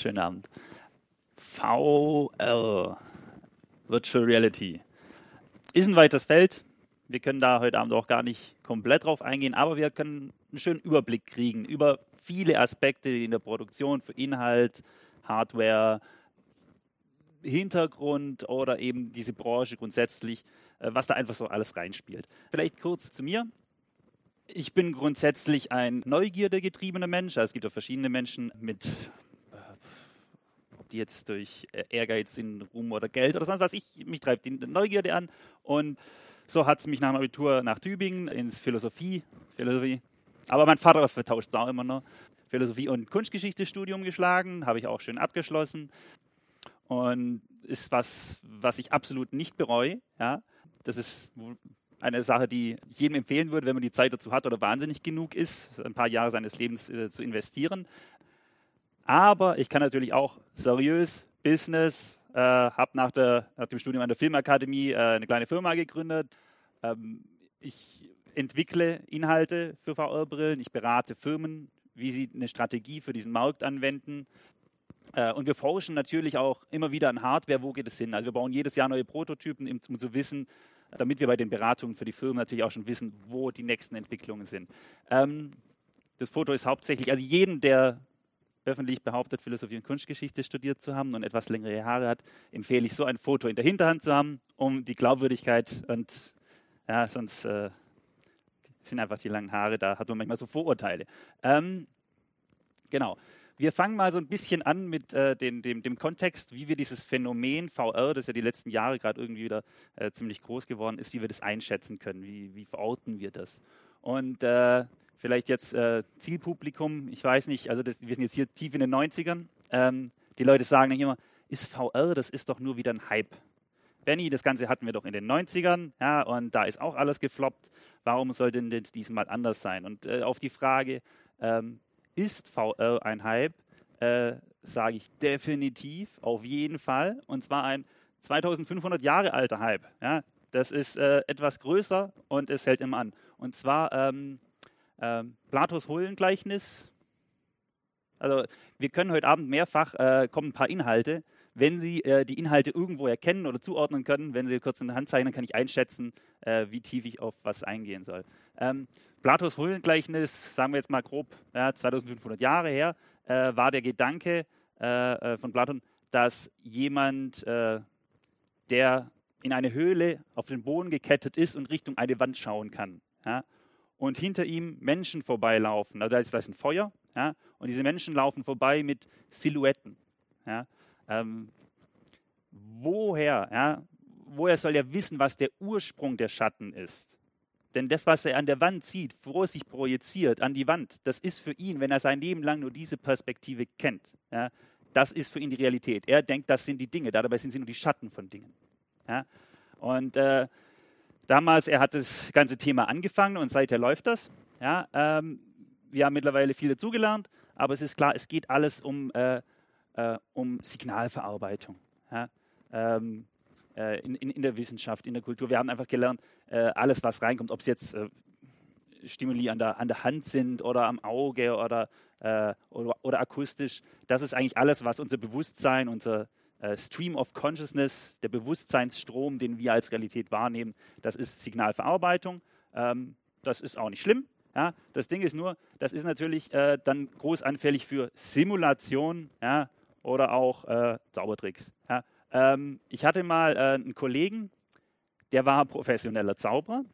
Schönen Abend. VR, Virtual Reality, ist ein weites Feld. Wir können da heute Abend auch gar nicht komplett drauf eingehen, aber wir können einen schönen Überblick kriegen über viele Aspekte in der Produktion für Inhalt, Hardware, Hintergrund oder eben diese Branche grundsätzlich, äh, was da einfach so alles reinspielt. Vielleicht kurz zu mir. Ich bin grundsätzlich ein neugierdegetriebener Mensch. Also es gibt auch verschiedene Menschen mit, die jetzt durch äh, Ehrgeiz sind, Ruhm oder Geld oder sonst was. Ich, mich treibt die Neugierde an. Und so hat es mich nach dem Abitur nach Tübingen ins Philosophie, Philosophie. Aber mein Vater vertauscht es auch immer noch. Philosophie- und Kunstgeschichte-Studium geschlagen, habe ich auch schön abgeschlossen. Und ist was, was ich absolut nicht bereue. Ja. Das ist eine Sache, die ich jedem empfehlen würde, wenn man die Zeit dazu hat oder wahnsinnig genug ist, ein paar Jahre seines Lebens äh, zu investieren. Aber ich kann natürlich auch seriös Business, äh, habe nach, nach dem Studium an der Filmakademie äh, eine kleine Firma gegründet. Ähm, ich entwickle Inhalte für VR-Brillen, ich berate Firmen, wie sie eine Strategie für diesen Markt anwenden. Äh, und wir forschen natürlich auch immer wieder an Hardware, wo geht es hin. Also wir bauen jedes Jahr neue Prototypen, um zu wissen, damit wir bei den Beratungen für die Firmen natürlich auch schon wissen, wo die nächsten Entwicklungen sind. Ähm, das Foto ist hauptsächlich, also jeden, der öffentlich behauptet, Philosophie und Kunstgeschichte studiert zu haben und etwas längere Haare hat, empfehle ich so ein Foto in der Hinterhand zu haben, um die Glaubwürdigkeit und ja, sonst äh, sind einfach die langen Haare, da hat man manchmal so Vorurteile. Ähm, genau. Wir fangen mal so ein bisschen an mit äh, den, dem, dem, Kontext, wie wir dieses Phänomen VR, das ja die letzten Jahre gerade irgendwie wieder äh, ziemlich groß geworden ist, wie wir das einschätzen können, wie, wie verorten wir das. Und äh, vielleicht jetzt äh, Zielpublikum, ich weiß nicht, also das, wir sind jetzt hier tief in den 90ern. Ähm, die Leute sagen immer, ist VR, das ist doch nur wieder ein Hype. Benny, das Ganze hatten wir doch in den 90ern, ja, und da ist auch alles gefloppt. Warum soll denn das diesmal anders sein? Und äh, auf die Frage, ähm, ist VR ein Hype, äh, sage ich definitiv, auf jeden Fall. Und zwar ein 2500 Jahre alter Hype. Ja? Das ist äh, etwas größer und es hält immer an. Und zwar ähm, ähm, Platos Höhlengleichnis. Also wir können heute Abend mehrfach, äh, kommen ein paar Inhalte. Wenn Sie äh, die Inhalte irgendwo erkennen oder zuordnen können, wenn Sie kurz in der Hand zeichnen, kann ich einschätzen, äh, wie tief ich auf was eingehen soll. Ähm, Platos Höhlengleichnis, sagen wir jetzt mal grob ja, 2500 Jahre her, äh, war der Gedanke äh, äh, von Platon, dass jemand, äh, der in eine Höhle auf den Boden gekettet ist und Richtung eine Wand schauen kann. Ja, und hinter ihm Menschen vorbeilaufen. Also da, ist, da ist ein Feuer ja, und diese Menschen laufen vorbei mit Silhouetten. Ja, ähm, woher, ja, woher soll er wissen, was der Ursprung der Schatten ist? Denn das, was er an der Wand sieht, wo er sich projiziert an die Wand, das ist für ihn, wenn er sein Leben lang nur diese Perspektive kennt, ja, das ist für ihn die Realität. Er denkt, das sind die Dinge, dabei sind sie nur die Schatten von Dingen. Ja. Und äh, damals, er hat das ganze Thema angefangen und seither läuft das. Ja, ähm, wir haben mittlerweile viel dazugelernt, aber es ist klar, es geht alles um, äh, äh, um Signalverarbeitung. Ja. Ähm, äh, in, in, in, der Wissenschaft, in der Kultur. Wir haben einfach gelernt, äh, alles, was reinkommt, ob es jetzt äh, Stimuli an der, an der Hand sind oder am Auge oder, äh, oder, oder, akustisch, das ist eigentlich alles, was unser Bewusstsein, unser Stream of Consciousness, der Bewusstseinsstrom, den wir als Realität wahrnehmen, das ist Signalverarbeitung. Ähm, das ist auch nicht schlimm. Ja? Das Ding ist nur, das ist natürlich äh, dann groß anfällig für Simulation ja? oder auch Zaubertricks. Ja? Ähm, ich hatte mal äh, einen Kollegen, der war professioneller Zauberer.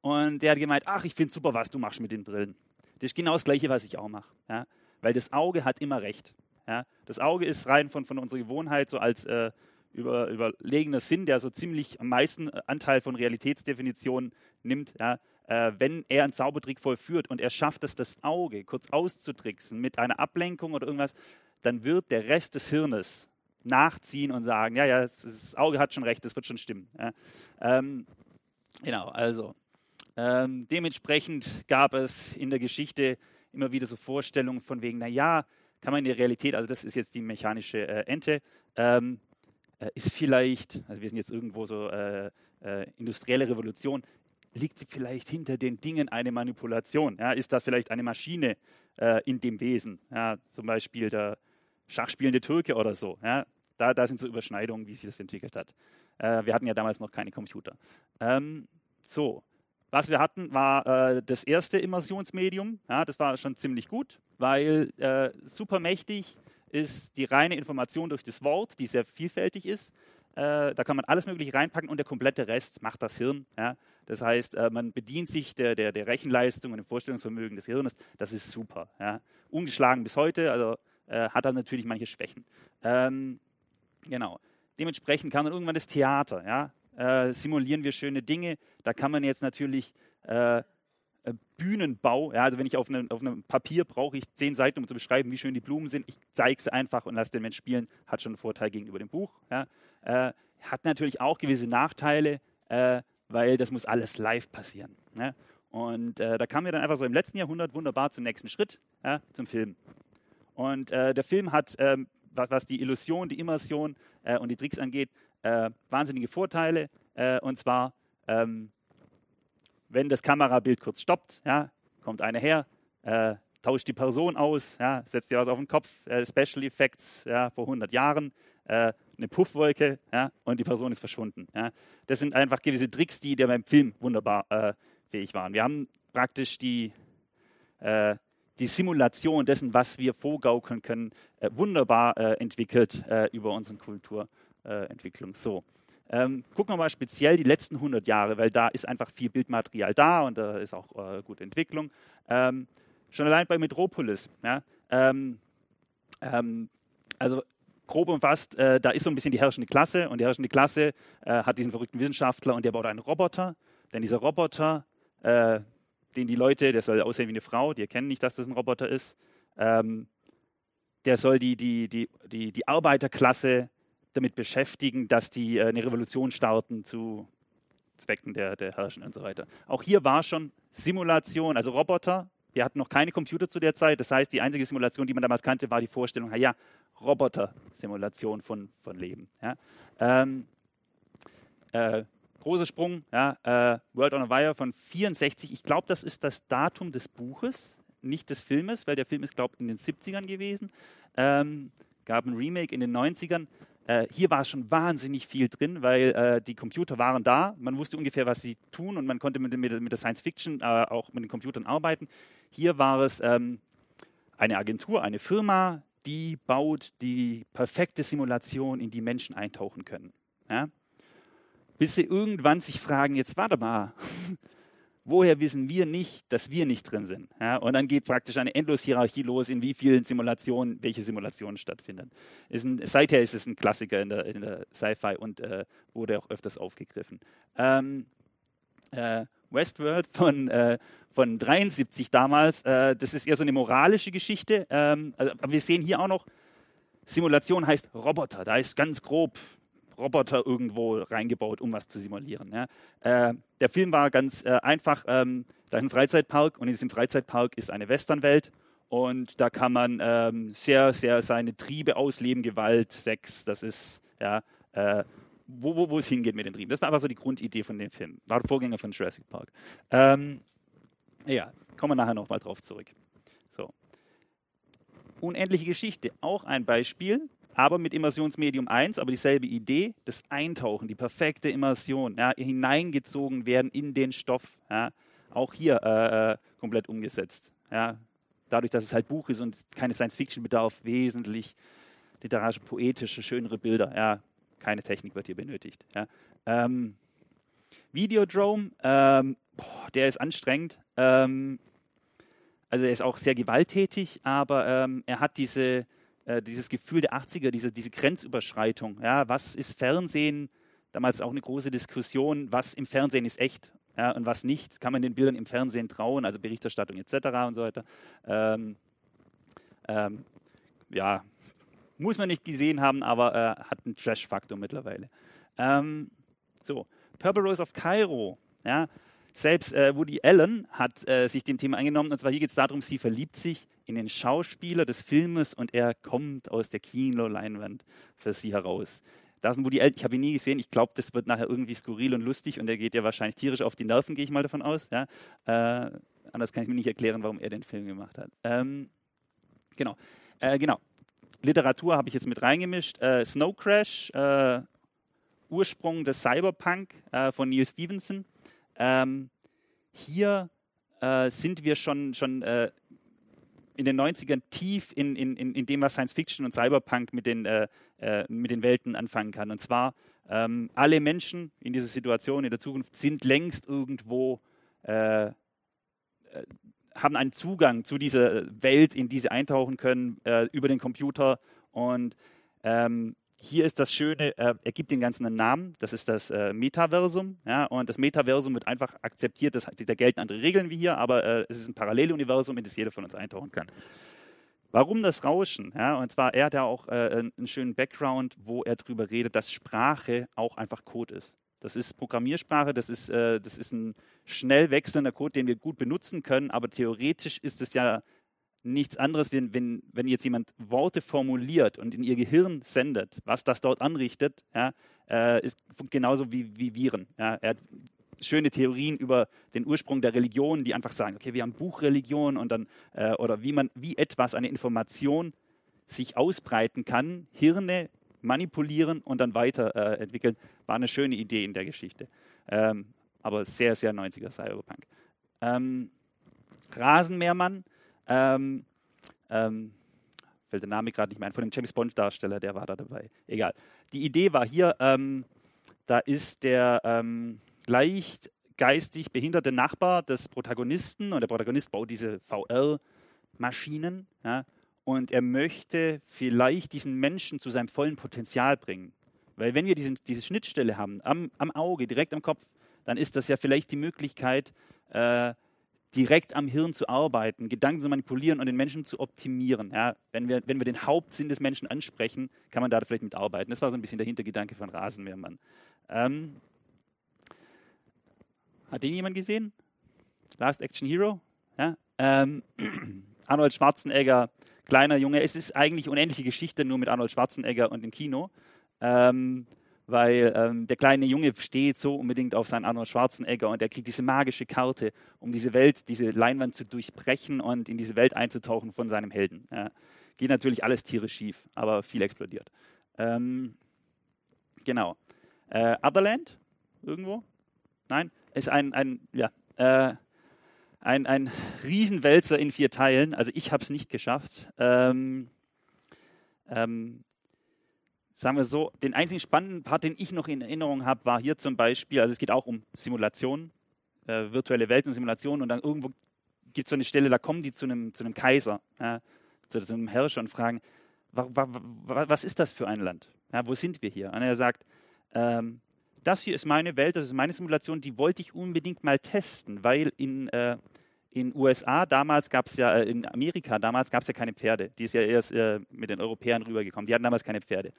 Und der hat gemeint, ach, ich finde super, was du machst mit den Brillen. Das ist genau das Gleiche, was ich auch mache. Weil das Auge hat immer recht. Ja? Das Auge ist rein von, von unserer Gewohnheit so als äh, über, überlegener Sinn, der so ziemlich am meisten äh, Anteil von Realitätsdefinitionen nimmt. Ja? Äh, wenn er einen Zaubertrick vollführt und er schafft es, das Auge kurz auszutricksen mit einer Ablenkung oder irgendwas, dann wird der Rest des Hirnes nachziehen und sagen, ja, ja, das Auge hat schon recht, das wird schon stimmen. Ja. Ähm, genau, also ähm, dementsprechend gab es in der Geschichte immer wieder so Vorstellungen von wegen, naja, kann man in der Realität, also das ist jetzt die mechanische äh, Ente, ähm, äh, ist vielleicht, also wir sind jetzt irgendwo so äh, äh industrielle Revolution, liegt vielleicht hinter den Dingen eine Manipulation? Ja? Ist das vielleicht eine Maschine äh, in dem Wesen? Ja, zum Beispiel der Schachspielende Türke oder so. Ja? Da, da sind so Überschneidungen, wie sich das entwickelt hat. Äh, wir hatten ja damals noch keine Computer. Ähm, so, was wir hatten, war äh, das erste Immersionsmedium. Ja, das war schon ziemlich gut, weil äh, super mächtig ist die reine Information durch das Wort, die sehr vielfältig ist. Äh, da kann man alles Mögliche reinpacken und der komplette Rest macht das Hirn. Ja. Das heißt, äh, man bedient sich der, der, der, Rechenleistung und dem Vorstellungsvermögen des Hirnes. Das ist super. Ja. Ungeschlagen bis heute, also äh, hat er natürlich manche Schwächen. Ähm, genau. Dementsprechend kam dann irgendwann das Theater. Ja. Äh, simulieren wir schöne Dinge. Da kann man jetzt natürlich äh, Bühnenbau. Ja, also wenn ich auf, eine, auf einem Papier brauche ich zehn Seiten, um zu beschreiben, wie schön die Blumen sind. Ich zeige sie einfach und lasse den Mensch spielen. Hat schon einen Vorteil gegenüber dem Buch. Ja. Äh, hat natürlich auch gewisse Nachteile, äh, weil das muss alles live passieren. Ja. Und äh, da kamen wir dann einfach so im letzten Jahrhundert wunderbar zum nächsten Schritt, ja, zum Film. Und äh, der Film hat, ähm, was, die Illusion, die Immersion äh, und die Tricks angeht, wahnsinnige Vorteile. und zwar ähm, wenn das Kamerabild kurz stoppt, ja, kommt einer her, äh, tauscht die Person aus, ja, setzt dir was auf den Kopf, äh, Special Effects ja, vor 100 Jahren, äh, eine Puffwolke ja, und die Person ist verschwunden. Ja. Das sind einfach gewisse Tricks, die dir beim Film wunderbar äh, fähig waren. Wir haben praktisch die, äh, die Simulation dessen, was wir vorgaukeln können, äh, wunderbar entwickelt über unsere Kulturentwicklung. so. Ähm, gucken wir mal speziell die letzten 100 Jahre, weil da ist einfach viel Bildmaterial da und da ist auch äh, gute Entwicklung. Ähm, schon allein bei Metropolis. Ja, ähm, ähm, also grob umfasst, äh, da ist so ein bisschen die herrschende Klasse und die herrschende Klasse äh, hat diesen verrückten Wissenschaftler und der baut einen Roboter. Denn dieser Roboter, äh, den die Leute, der soll aussehen wie eine Frau, die erkennen nicht, dass das ein Roboter ist, ähm, der soll die, die, die, die, die Arbeiterklasse damit beschäftigen, dass die äh, eine Revolution starten zu Zwecken der, der Herrschen und so weiter. Auch hier war schon Simulation, also Roboter. Wir hatten noch keine Computer zu der Zeit. Das heißt, die einzige Simulation, die man damals kannte, war die Vorstellung, ja, Roboter-Simulation von, von Leben. Ja. Ähm, äh, großer Sprung, ja, äh, World on a Wire von 64. Ich glaube, das ist das Datum des Buches, nicht des Filmes, weil der Film ist, glaube ich, in den 70ern gewesen. Ähm, gab ein Remake in den 90ern. Äh, hier war schon wahnsinnig viel drin, weil äh, die Computer waren da. Man wusste ungefähr, was sie tun und man konnte mit, mit, mit der Science Fiction äh, auch mit den Computern arbeiten. Hier war es ähm, eine Agentur, eine Firma, die baut die perfekte Simulation, in die Menschen eintauchen können. Ja? Bis sie irgendwann sich fragen, jetzt warte mal, woher wissen wir nicht, dass wir nicht drin sind? Ja, und dann geht praktisch eine Endlos-Hierarchie los, in wie vielen Simulationen, welche Simulationen stattfinden. Ein, seither ist es ein Klassiker in der, der Sci-Fi und äh, wurde auch öfters aufgegriffen. Ähm, äh, Westworld von, äh, von 73 damals, äh, das ist eher so eine moralische Geschichte, ähm, also, aber wir sehen hier auch noch, Simulation heißt Roboter, da ist ganz grob Roboter irgendwo reingebaut, um was zu simulieren. Ja. Äh, der Film war ganz äh, einfach. Ähm, da ist ein Freizeitpark und in diesem Freizeitpark ist eine Westernwelt und da kann man ähm, sehr, sehr seine Triebe ausleben, Gewalt, Sex, das ist ja, äh, wo, wo, wo es hingeht mit den Trieben. Das war einfach so die Grundidee von dem Film. War der Vorgänger von Jurassic Park. Ähm, ja, kommen wir nachher nochmal drauf zurück. So. Unendliche Geschichte, auch ein Beispiel aber mit Immersionsmedium 1, aber dieselbe Idee, das Eintauchen, die perfekte Immersion, ja, hineingezogen werden in den Stoff, ja, auch hier äh, äh, komplett umgesetzt. Ja. Dadurch, dass es halt Buch ist und keine Science-Fiction bedarf, wesentlich literarische, poetische, schönere Bilder. Ja, keine Technik wird hier benötigt. Ja. Ähm, Videodrome, ähm, boah, der ist anstrengend. Ähm, also er ist auch sehr gewalttätig, aber ähm, er hat diese äh, dieses Gefühl der 80er, diese, diese Grenzüberschreitung. Ja, was ist Fernsehen? Damals auch eine große Diskussion, was im Fernsehen ist echt ja, und was nicht. Kann man den Bildern im Fernsehen trauen, also Berichterstattung etc. und so weiter. Ähm, ähm, ja, muss man nicht gesehen haben, aber äh, hat einen Trash-Faktor mittlerweile. Ähm, so, Purple Rose of Cairo. Ja, selbst äh, Woody Allen hat äh, sich dem Thema angenommen. Und zwar hier geht es darum, sie verliebt sich in den Schauspieler des Filmes und er kommt aus der Kinoleinwand für sie heraus. Da ist ein Woody Allen, ich habe ihn nie gesehen. Ich glaube, das wird nachher irgendwie skurril und lustig und er geht ja wahrscheinlich tierisch auf die Nerven, gehe ich mal davon aus. Ja? Äh, anders kann ich mir nicht erklären, warum er den Film gemacht hat. Ähm, genau. Äh, genau. Literatur habe ich jetzt mit reingemischt. Äh, Snow Crash, äh, Ursprung des Cyberpunk äh, von Neil Stevenson. Ähm, hier äh, sind wir schon, schon äh, in den 90ern tief in, in, in, dem, was Science Fiction und Cyberpunk mit den, äh, äh, mit den Welten anfangen kann. Und zwar, ähm, alle Menschen in dieser Situation in der Zukunft sind längst irgendwo, äh, äh haben einen Zugang zu dieser Welt, in die sie eintauchen können, über den Computer. Und ähm, hier ist das Schöne, äh, er gibt den Ganzen einen Namen, das ist das äh, Metaversum. Ja, und das Metaversum wird einfach akzeptiert, das, da gelten andere Regeln wie hier, aber äh, es ist ein Paralleluniversum, in das jeder von uns eintauchen kann. Warum das Rauschen? Ja, und zwar, er hat ja auch äh, einen schönen Background, wo er darüber redet, dass Sprache auch einfach Code ist. Das ist Programmiersprache, das ist, äh, das ist ein schnell wechselnder Code, den wir gut benutzen können, aber theoretisch ist es ja nichts anderes, wenn, wenn, wenn jetzt jemand Worte formuliert und in ihr Gehirn sendet, was das dort anrichtet, ja, äh, ist genauso wie, wie Viren. Ja. Er hat schöne Theorien über den Ursprung der Religion, die einfach sagen, okay, wir haben Buchreligion und dann, äh, oder wie man, wie etwas, eine Information sich ausbreiten kann, Hirne manipulieren und dann weiterentwickeln, äh, war eine schöne Idee in der Geschichte. Ähm, aber sehr, sehr 90er Cyberpunk. Ähm, Rasenmähermann ähm, ähm, fällt der Name gerade nicht mehr ein, von dem James Bond-Darsteller, der war da dabei. Egal. Die Idee war hier, ähm, da ist der ähm, leicht geistig behinderte Nachbar des Protagonisten und der Protagonist baut diese VR-Maschinen ja, und er möchte vielleicht diesen Menschen zu seinem vollen Potenzial bringen. Weil wenn wir diesen, diese Schnittstelle haben, am, am Auge, direkt am Kopf, dann ist das ja vielleicht die Möglichkeit, äh, direkt am Hirn zu arbeiten, Gedanken zu manipulieren und den Menschen zu optimieren. Ja, wenn, wir, wenn wir den Hauptsinn des Menschen ansprechen, kann man da vielleicht mitarbeiten. Das war so ein bisschen der Hintergedanke von Rasenmähermann. Ähm, hat den jemand gesehen? Last Action Hero? Ja? Ähm, Arnold Schwarzenegger, kleiner Junge. Es ist eigentlich unendliche Geschichte nur mit Arnold Schwarzenegger und im Kino. Ähm, weil ähm, der kleine Junge steht so unbedingt auf seinen Arnold Schwarzenegger und er kriegt diese magische Karte, um diese Welt, diese Leinwand zu durchbrechen und in diese Welt einzutauchen von seinem Helden. Ja. Geht natürlich alles tierisch schief, aber viel explodiert. Ähm, genau. Äh, Otherland? Irgendwo? Nein? Ist ein, ein, ja, äh, ein, ein Riesenwälzer in vier Teilen. Also ich habe es nicht geschafft. Ähm, ähm, sagen wir so, den einzigen spannenden Part, den ich noch in Erinnerung habe, war hier zum Beispiel, also es geht auch um Simulationen, äh, virtuelle Welten, Simulationen und dann irgendwo gibt es so eine Stelle, da kommen die zu einem, zu einem Kaiser, ja, zu, zu einem Herrscher und fragen, wa, wa, wa, was ist das für ein Land? Ja, wo sind wir hier? Und er sagt, ähm, das hier ist meine Welt, das ist meine Simulation, die wollte ich unbedingt mal testen, weil in äh, in USA damals gab es ja, äh, in Amerika damals gab es ja keine Pferde. Die ist ja erst äh, mit den Europäern rübergekommen. Die hatten damals keine Pferde.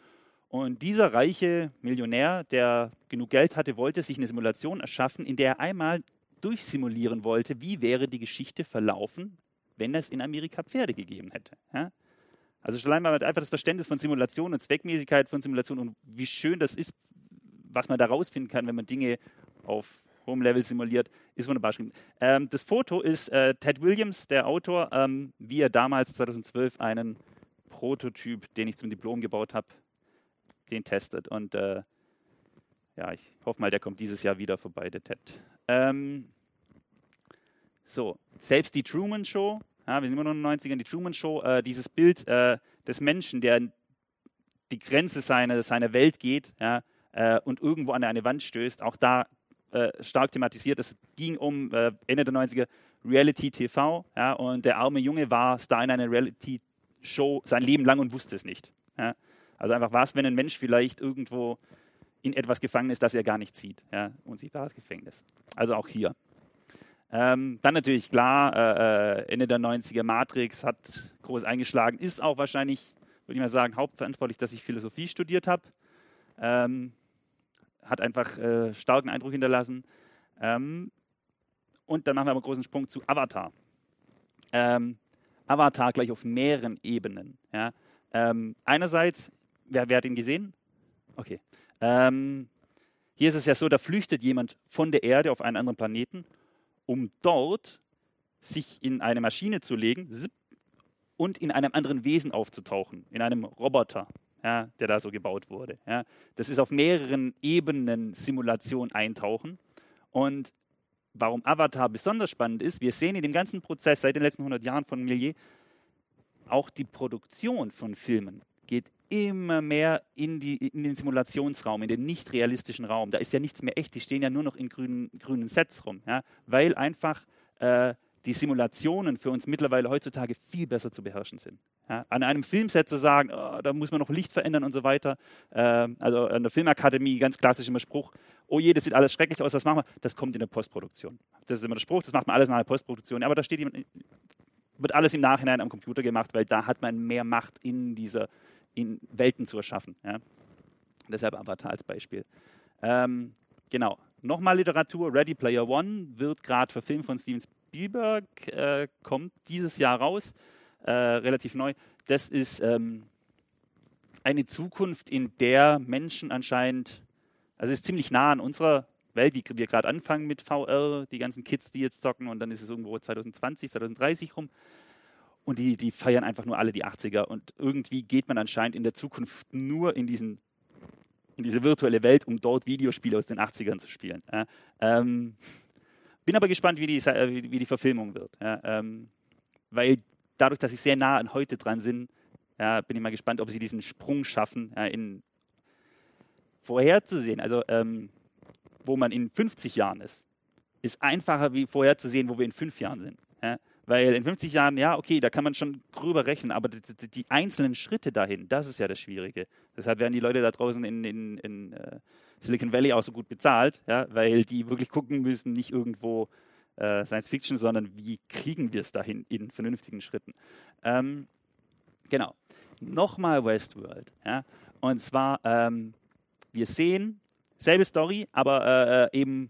Und dieser reiche Millionär, der genug Geld hatte, wollte sich eine Simulation erschaffen, in der er einmal durchsimulieren wollte, wie wäre die Geschichte verlaufen, wenn es in Amerika Pferde gegeben hätte. Ja? Also schon einmal einfach das Verständnis von Simulation und Zweckmäßigkeit von Simulation und wie schön das ist, was man da rausfinden kann, wenn man Dinge auf hohem Level simuliert, ist wunderbar geschrieben. Ähm, das Foto ist äh, Ted Williams, der Autor, ähm, wie er damals 2012 einen Prototyp, den ich zum Diplom gebaut habe, den testet. Und äh, ja, ich hoffe mal, der kommt dieses Jahr wieder vorbei, der Ted. Ähm, so, selbst die Truman Show, ja, wir sind immer noch in den 90ern, die Truman Show, äh, dieses Bild äh, des Menschen, der die Grenze seiner, seiner Welt geht ja, äh, und irgendwo an eine Wand stößt, auch da äh, stark thematisiert. Es ging um äh, Ende der 90er Reality TV ja, und der arme Junge war Star in einer Reality Show sein Leben lang und wusste es nicht. Ja. Also einfach was, wenn ein Mensch vielleicht irgendwo in etwas gefangen ist, das er gar nicht sieht. Ja? Unsichtbares Gefängnis. Also auch hier. Ähm, dann natürlich klar, äh, äh Ende der 90er Matrix hat groß eingeschlagen, ist auch wahrscheinlich, würde ich mal sagen, hauptverantwortlich, dass ich Philosophie studiert habe. Ähm, hat einfach äh, starken Eindruck hinterlassen. Ähm, und dann machen wir aber einen großen Sprung zu Avatar. Ähm, Avatar gleich auf mehreren Ebenen. Ja? Ähm, einerseits Wer, wer hat ihn gesehen? Okay. Ähm, hier ist es ja so, da flüchtet jemand von der Erde auf einen anderen Planeten, um dort sich in eine Maschine zu legen und in einem anderen Wesen aufzutauchen, in einem Roboter, ja, der da so gebaut wurde. Ja. Das ist auf mehreren Ebenen Simulation eintauchen. Und warum Avatar besonders spannend ist, wir sehen in dem ganzen Prozess seit den letzten 100 Jahren von Millier, auch die Produktion von Filmen geht immer mehr in, die, in den Simulationsraum, in den nicht realistischen Raum. Da ist ja nichts mehr echt, die stehen ja nur noch in grünen, grünen Sets rum, ja, weil einfach äh, die Simulationen für uns mittlerweile heutzutage viel besser zu beherrschen sind. Ja, an einem Filmset zu sagen, oh, da muss man noch Licht verändern und so weiter. Äh, also an der Filmakademie ganz klassisch immer Spruch, oh je, das sieht alles schrecklich aus, was machen wir? Das kommt in der Postproduktion. Das ist immer der Spruch, das macht man alles nach der Postproduktion. Aber da steht jemand, wird alles im Nachhinein am Computer gemacht, weil da hat man mehr Macht in dieser in Welten zu erschaffen. Ja. Deshalb Avatar als Beispiel. Ähm, genau. Nochmal Literatur. Ready Player One wird gerade verfilmt von Steven Spielberg, äh, kommt dieses Jahr raus, äh, relativ neu. Das ist ähm, eine Zukunft, in der Menschen anscheinend, also es ist ziemlich nah an unserer Welt, wie wir gerade anfangen mit VR, die ganzen Kids, die jetzt zocken und dann ist es irgendwo 2020, 2030 rum. Und die, die feiern einfach nur alle die 80er. Und irgendwie geht man anscheinend in der Zukunft nur in, diesen, in diese virtuelle Welt, um dort Videospiele aus den 80ern zu spielen. Ja, ähm, bin aber gespannt, wie die, äh, wie die Verfilmung wird. Ja, ähm, weil dadurch, dass sie sehr nah an heute dran sind, ja, bin ich mal gespannt, ob sie diesen Sprung schaffen, in vorherzusehen. Also, ähm, wo man in 50 Jahren ist, ist einfacher wie vorherzusehen, wo wir in fünf Jahren sind. Weil in 50 Jahren, ja, okay, da kann man schon gröber rechnen, aber die, die, die einzelnen Schritte dahin, das ist ja das Schwierige. Deshalb werden die Leute da draußen in, in, in uh, Silicon Valley auch so gut bezahlt, ja, weil die wirklich gucken müssen, nicht irgendwo äh, Science Fiction, sondern wie kriegen wir es dahin in vernünftigen Schritten. Ähm, genau. Nochmal Westworld. Ja, und zwar, ähm, wir sehen, selbe Story, aber äh, äh eben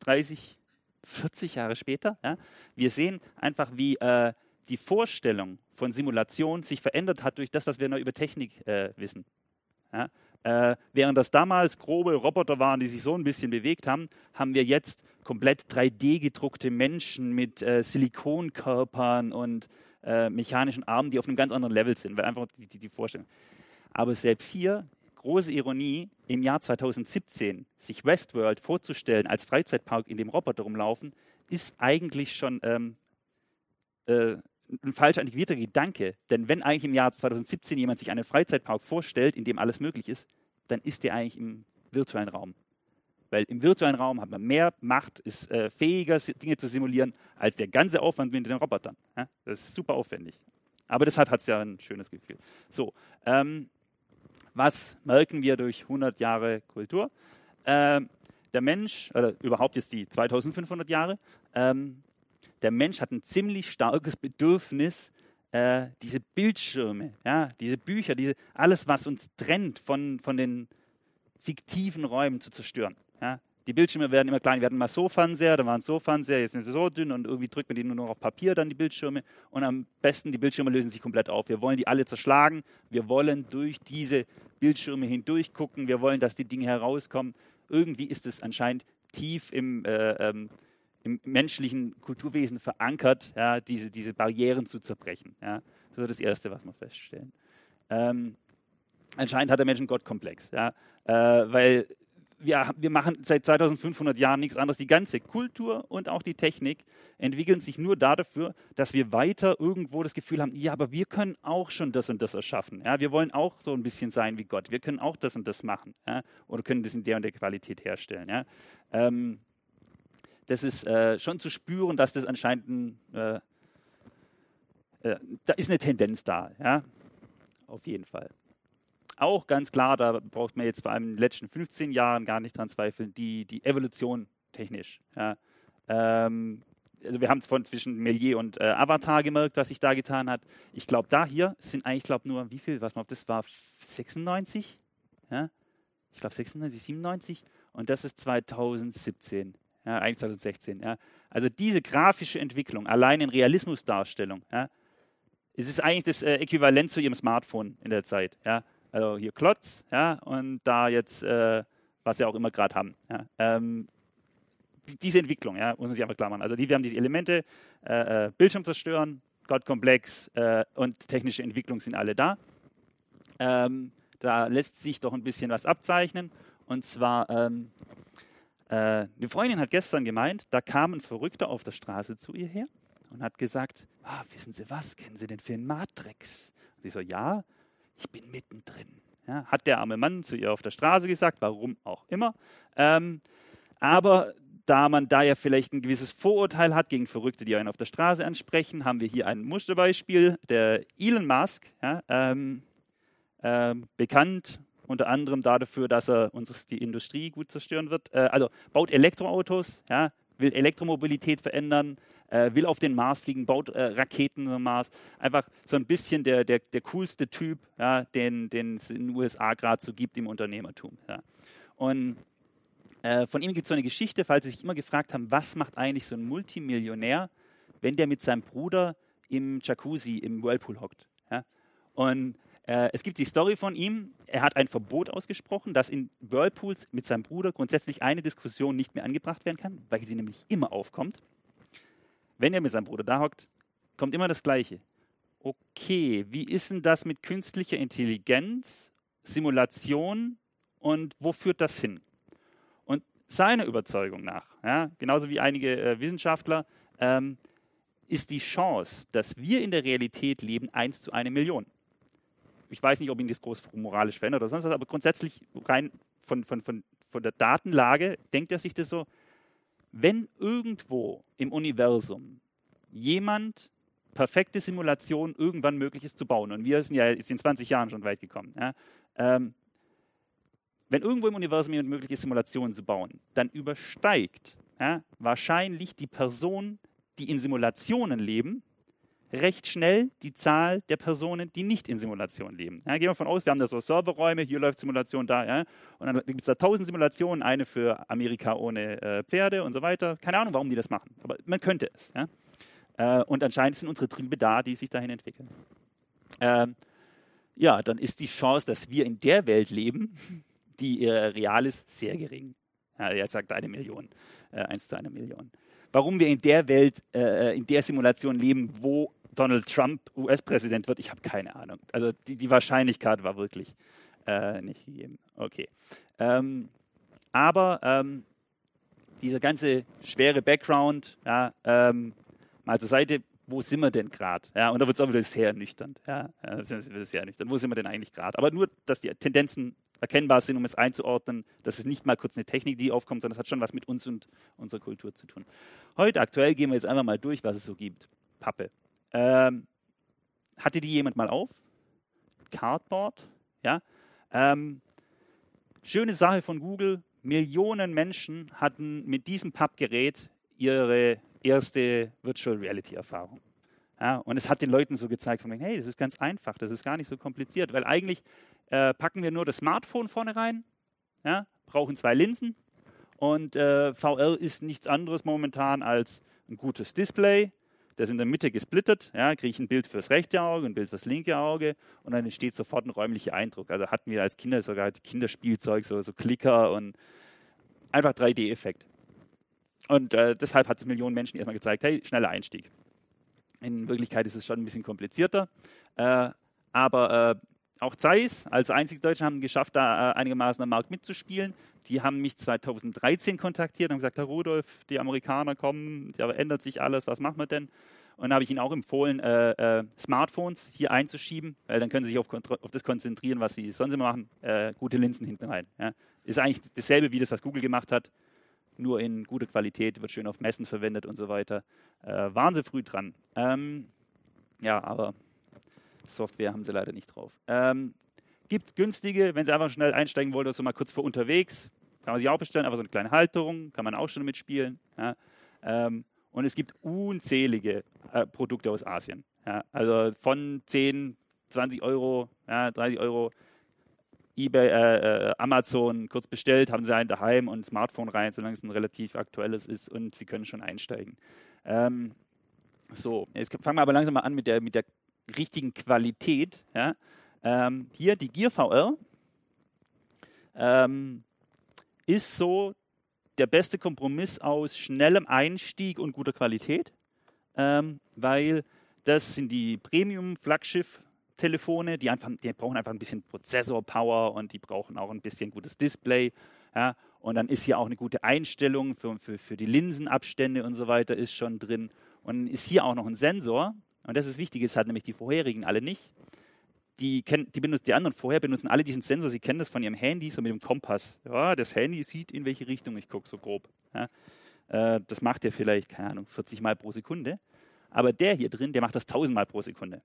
30, 40 Jahre später. Ja, wir sehen einfach, wie äh, die Vorstellung von Simulation sich verändert hat durch das, was wir noch über Technik äh, wissen. Ja, äh, während das damals grobe Roboter waren, die sich so ein bisschen bewegt haben, haben wir jetzt komplett 3D-gedruckte Menschen mit äh, Silikonkörpern und äh, mechanischen Armen, die auf einem ganz anderen Level sind, weil einfach die, die, die Vorstellung. Aber selbst hier große Ironie, im Jahr 2017 sich Westworld vorzustellen als Freizeitpark, in dem Roboter rumlaufen, ist eigentlich schon ähm, äh, ein falsch antiquierter Gedanke. Denn wenn eigentlich im Jahr 2017 jemand sich einen Freizeitpark vorstellt, in dem alles möglich ist, dann ist der eigentlich im virtuellen Raum. Weil im virtuellen Raum hat man mehr Macht, ist äh, fähiger, Dinge zu simulieren, als der ganze Aufwand mit den Robotern. Ja? Das ist super aufwendig. Aber deshalb hat es ja ein schönes Gefühl. So, ähm, was merken wir durch 100 Jahre Kultur? Ähm, der Mensch, oder überhaupt jetzt die 2500 Jahre, ähm, der Mensch hat ein ziemlich starkes Bedürfnis, äh, diese Bildschirme, ja, diese Bücher, diese, alles, was uns trennt von, von den fiktiven Räumen zu zerstören. Ja. Die Bildschirme werden immer kleiner. Wir hatten mal so Fernseher, da waren so Fernseher, jetzt sind sie so dünn und irgendwie drückt man die nur noch auf Papier, dann die Bildschirme. Und am besten, die Bildschirme lösen sich komplett auf. Wir wollen die alle zerschlagen. Wir wollen durch diese Bildschirme hindurch gucken. Wir wollen, dass die Dinge herauskommen. Irgendwie ist es anscheinend tief im, äh, ähm, im menschlichen Kulturwesen verankert, ja, diese, diese Barrieren zu zerbrechen. Ja. Das ist das Erste, was wir feststellen. Ähm, anscheinend hat der Mensch einen Gottkomplex, ja, äh, weil wir, wir machen seit 2500 Jahren nichts anderes. Die ganze Kultur und auch die Technik entwickeln sich nur dafür, dass wir weiter irgendwo das Gefühl haben, ja, aber wir können auch schon das und das erschaffen. Ja, wir wollen auch so ein bisschen sein wie Gott. Wir können auch das und das machen. Ja, oder können das in der und der Qualität herstellen. Ja. Ähm, das ist äh, schon zu spüren, dass das anscheinend ein, äh, äh, da ist eine Tendenz da. Ja, auf jeden Fall auch ganz klar, da braucht man jetzt vor allem in den letzten 15 Jahren gar nicht dran zweifeln, die, die Evolution technisch. Ja. Ähm, also wir haben es von zwischen Melier und äh, Avatar gemerkt, was sich da getan hat. Ich glaube, da hier sind eigentlich, glaube nur, wie viel, was man, das war 96? Ja? Ich glaube 96, 97 und das ist 2017, ja, eigentlich 2016. Ja? Also diese grafische Entwicklung, allein in Realismusdarstellung, ja, es ist eigentlich das äh, Äquivalent zu ihrem Smartphone in der Zeit. Ja? Also hier Klotz, ja, und da jetzt, äh, was sie auch immer gerade haben. Ja. Ähm, diese Entwicklung, ja, muss man sich einfach klar machen. Also die, wir haben diese Elemente, äh, äh, Bildschirm zerstören, Cloud-Komplex äh, und technische Entwicklung sind alle da. Ähm, da lässt sich doch ein bisschen was abzeichnen. Und zwar, ähm, äh, eine Freundin hat gestern gemeint, da kam ein Verrückter auf der Straße zu ihr her und hat gesagt, ah, wissen Sie was, kennen Sie den Film Matrix? Und sie so, ja, ich bin mittendrin. Ja, hat der arme Mann zu ihr auf der Straße gesagt, warum auch immer. Ähm, aber da man da ja vielleicht ein gewisses Vorurteil hat gegen Verrückte, die einen auf der Straße ansprechen, haben wir hier ein Musterbeispiel. Der Elon Musk, ja, ähm, äh, bekannt unter anderem dafür, dass er uns die Industrie gut zerstören wird. Äh, also baut Elektroautos, ja, will Elektromobilität verändern, äh, will auf den Mars fliegen, baut äh, Raketen zum Mars. Einfach so ein bisschen der, der, der coolste Typ, ja, den, es in den USA gerade so gibt im Unternehmertum. Ja. Und äh, von ihm gibt es so eine Geschichte, falls Sie sich immer gefragt haben, was macht eigentlich so ein Multimillionär, wenn der mit seinem Bruder im Jacuzzi, im Whirlpool hockt. Ja? Und äh, es gibt die Story von ihm, er hat ein Verbot ausgesprochen, dass in Whirlpools mit seinem Bruder grundsätzlich eine Diskussion nicht mehr angebracht werden kann, weil sie nämlich immer aufkommt. Wenn er mit seinem Bruder da hockt, kommt immer das Gleiche. Okay, wie ist denn das mit künstlicher Intelligenz, Simulation und wo führt das hin? Und seiner Überzeugung nach, ja, genauso wie einige äh, Wissenschaftler, ähm, ist die Chance, dass wir in der Realität leben, 1 zu eine Million ich weiß nicht, ob ihn das groß moralisch verändert oder sonst was, aber grundsätzlich rein von, von, von, von der Datenlage denkt er sich das so, wenn irgendwo im Universum jemand perfekte Simulation irgendwann möglich ist zu bauen, und wir sind ja jetzt in 20 Jahren schon weit gekommen, ja, ähm, wenn irgendwo im Universum jemand möglich ist, Simulationen zu bauen, dann übersteigt ja, wahrscheinlich die Person, die in Simulationen leben, recht schnell die Zahl der Personen, die nicht in Simulation leben. Ja, gehen wir davon aus, wir haben da so Serverräume, hier läuft Simulation da, ja, und dann gibt es da tausend Simulationen, eine für Amerika ohne äh, Pferde und so weiter. Keine Ahnung, warum die das machen, aber man könnte es. Ja. Äh, und anscheinend sind unsere Triebe da, die sich dahin entwickeln. Ähm, ja, dann ist die Chance, dass wir in der Welt leben, die äh, real ist, sehr gering. Ja, er sagt eine Million, äh, eins zu einer Million. Warum wir in der Welt, äh, in der Simulation leben, wo Donald Trump US-Präsident wird, ich habe keine Ahnung. Also die, die Wahrscheinlichkeit war wirklich äh, nicht gegeben. Okay. Ähm, aber ähm, dieser ganze schwere Background, ja, ähm, mal zur Seite, wo sind wir denn gerade? Ja, und da wird es auch wieder sehr ernüchternd. Ja, das wird sehr ernüchternd. Wo sind wir denn eigentlich gerade? Aber nur, dass die Tendenzen erkennbar sind, um es einzuordnen, dass es nicht mal kurz eine Technik, die aufkommt, sondern es hat schon was mit uns und unserer Kultur zu tun. Heute aktuell gehen wir jetzt einfach mal durch, was es so gibt. Pappe. Ähm, hatte die jemand mal auf? Cardboard, ja. Ähm, schöne Sache von Google. Millionen Menschen hatten mit diesem Pappgerät ihre erste Virtual Reality Erfahrung. Ja, und es hat den Leuten so gezeigt, von, hey, das ist ganz einfach, das ist gar nicht so kompliziert, weil eigentlich äh, packen wir nur das Smartphone vorne rein, ja, brauchen zwei Linsen und äh, VR ist nichts anderes momentan als ein gutes Display, das in der Mitte gesplittert, ja, kriege ich ein Bild fürs rechte Auge, ein Bild fürs linke Auge und dann entsteht sofort ein räumlicher Eindruck. Also hatten wir als Kinder sogar Kinderspielzeug, so, so Klicker und einfach 3D-Effekt. Und äh, deshalb hat es Millionen Menschen erstmal gezeigt, hey, schneller Einstieg. In Wirklichkeit ist es schon ein bisschen komplizierter, äh, aber äh, auch Zeiss als einzige Deutsche haben geschafft, da äh, einigermaßen am Markt mitzuspielen. Die haben mich 2013 kontaktiert und gesagt, Herr Rudolf, die Amerikaner kommen, da ändert sich alles, was machen wir denn? Und dann habe ich ihnen auch empfohlen, äh, äh, Smartphones hier einzuschieben, weil dann können sie sich auf, auf das konzentrieren, was sie sonst immer machen, äh, gute Linsen hinten rein. Ja. Ist eigentlich dasselbe wie das, was Google gemacht hat, nur in guter Qualität, wird schön auf Messen verwendet und so weiter. Äh, waren sie früh dran. Ähm, ja, aber Software haben sie leider nicht drauf. Ähm, gibt günstige, wenn Sie einfach schnell einsteigen wollen, so mal kurz vor unterwegs, kann man sich auch bestellen, aber so eine kleine Halterung, kann man auch schon mitspielen. Ja. Ähm, und es gibt unzählige äh, Produkte aus Asien. Ja. Also von 10, 20 Euro, ja, 30 Euro, eBay, äh, äh, Amazon kurz bestellt, haben sie einen daheim und ein Smartphone rein, solange es ein relativ aktuelles ist und sie können schon einsteigen. Ähm, so, jetzt fangen wir aber langsam mal an mit der, mit der richtigen Qualität. Ja. Ähm, hier die Gear VR ähm, ist so der beste Kompromiss aus schnellem Einstieg und guter Qualität, ähm, weil Das sind die Premium-Flaggschiff-Telefone, die, die brauchen einfach ein bisschen Prozessor-Power und die brauchen auch ein bisschen gutes Display. Ja. Und dann ist hier auch eine gute Einstellung für, für, für die Linsenabstände und so weiter ist schon drin. Und ist hier auch noch ein Sensor. Und das ist wichtig, das hat nämlich die vorherigen alle nicht. Die, kennen, die, benutzen, die anderen vorher benutzen alle diesen Sensor, sie kennen das von ihrem Handy, so mit dem Kompass. Ja, das Handy sieht, in welche Richtung ich gucke, so grob. Ja. Äh, das macht er vielleicht, keine Ahnung, 40 Mal pro Sekunde. Aber der hier drin, der macht das 1000 Mal pro Sekunde.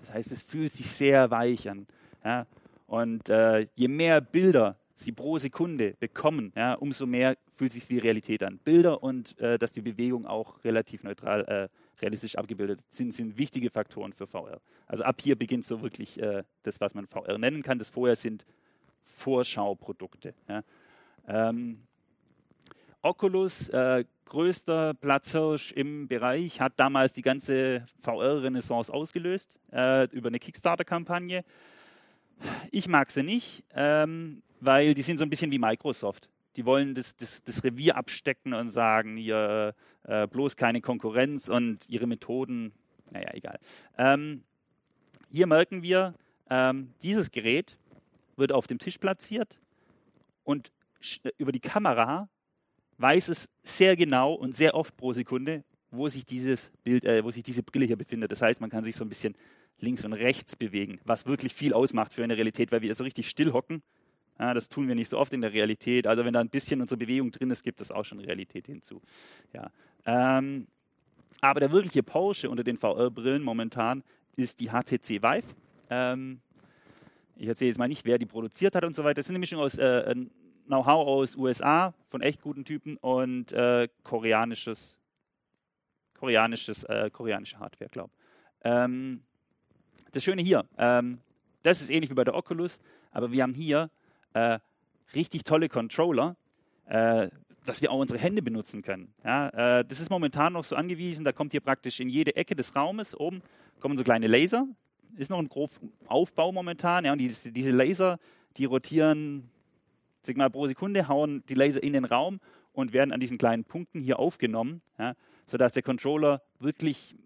Das heißt, es fühlt sich sehr weich an. Ja. Und äh, je mehr Bilder sie pro Sekunde bekommen, ja, umso mehr fühlt es sich wie Realität an. Bilder und äh, dass die Bewegung auch relativ neutral, äh, realistisch abgebildet sind, sind wichtige Faktoren für VR. Also ab hier beginnt so wirklich äh, das, was man VR nennen kann. Das vorher sind Vorschauprodukte. Ja. Ähm, Oculus, äh, größter Platzhirsch im Bereich, hat damals die ganze VR-Renaissance ausgelöst äh, über eine Kickstarter-Kampagne. Ich mag sie nicht. Ähm, weil die sind so ein bisschen wie Microsoft. Die wollen das, das, das Revier abstecken und sagen, hier äh, bloß keine Konkurrenz und ihre Methoden, naja, egal. Ähm, hier merken wir, ähm, dieses Gerät wird auf dem Tisch platziert und über die Kamera weiß es sehr genau und sehr oft pro Sekunde, wo sich dieses Bild, äh, wo sich diese Brille hier befindet. Das heißt, man kann sich so ein bisschen links und rechts bewegen, was wirklich viel ausmacht für eine Realität, weil wir so richtig still hocken ja, das tun wir nicht so oft in der Realität. Also wenn da ein bisschen unsere Bewegung drin ist, gibt es auch schon Realität hinzu. Ja. Ähm, aber der wirkliche Porsche unter den VR-Brillen momentan ist die HTC Vive. Ähm, ich erzähle jetzt mal nicht, wer die produziert hat und so weiter. Das ist eine Mischung aus äh, Know-how aus USA von echt guten Typen und äh, koreanisches, koreanisches, äh, koreanische Hardware, glaube ich. Ähm, das Schöne hier, ähm, das ist ähnlich wie bei der Oculus, aber wir haben hier äh, richtig tolle Controller, äh, dass wir auch unsere Hände benutzen können. Ja, äh, das ist momentan noch so angewiesen, da kommt hier praktisch in jede Ecke des Raumes oben kommen so kleine Laser. Ist noch ein grob Aufbau momentan. Ja, und die, diese Laser, die rotieren Signal pro Sekunde, hauen die Laser in den Raum und werden an diesen kleinen Punkten hier aufgenommen, ja, sodass der Controller wirklich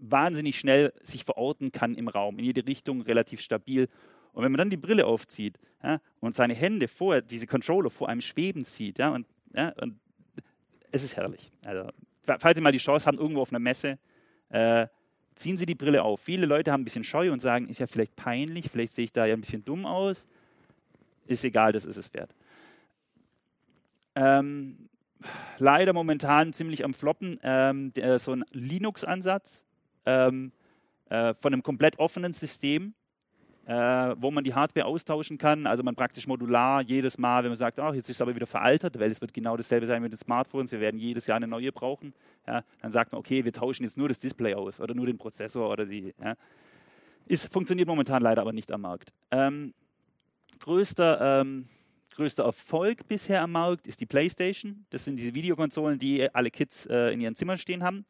wahnsinnig schnell sich verorten kann im Raum, in jede Richtung relativ stabil und wenn man dann die Brille aufzieht ja, und seine Hände vor, diese Controller vor einem schweben sieht, ja, und, ja, und es ist herrlich. Also, falls Sie mal die Chance haben, irgendwo auf einer Messe, äh, ziehen Sie die Brille auf. Viele Leute haben ein bisschen Scheu und sagen, ist ja vielleicht peinlich, vielleicht sehe ich da ja ein bisschen dumm aus. Ist egal, das ist es wert. Ähm, leider momentan ziemlich am Floppen, ähm, der, so ein Linux-Ansatz ähm, äh, von einem komplett offenen System wo man die Hardware austauschen kann. Also man praktisch modular jedes Mal, wenn man sagt, ach, jetzt ist es aber wieder veraltet, weil es wird genau dasselbe sein mit den Smartphones, wir werden jedes Jahr eine neue brauchen. Ja, dann sagt man, okay, wir tauschen jetzt nur das Display aus oder nur den Prozessor oder die. Ja. Ist, funktioniert momentan leider aber nicht am Markt. Ähm, größter, ähm, größter Erfolg bisher am Markt ist die PlayStation. Das sind diese Videokonsolen, die alle Kids äh, in ihren Zimmern stehen haben.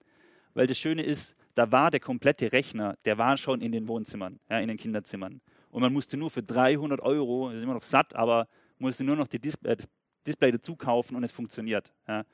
Weil das Schöne ist, da war der komplette Rechner, der war schon in den Wohnzimmern, ja, in den Kinderzimmern. Und man musste nur für 300 Euro, immer noch satt, aber musste nur noch Dis äh, das Display dazu kaufen und es funktioniert. Ja.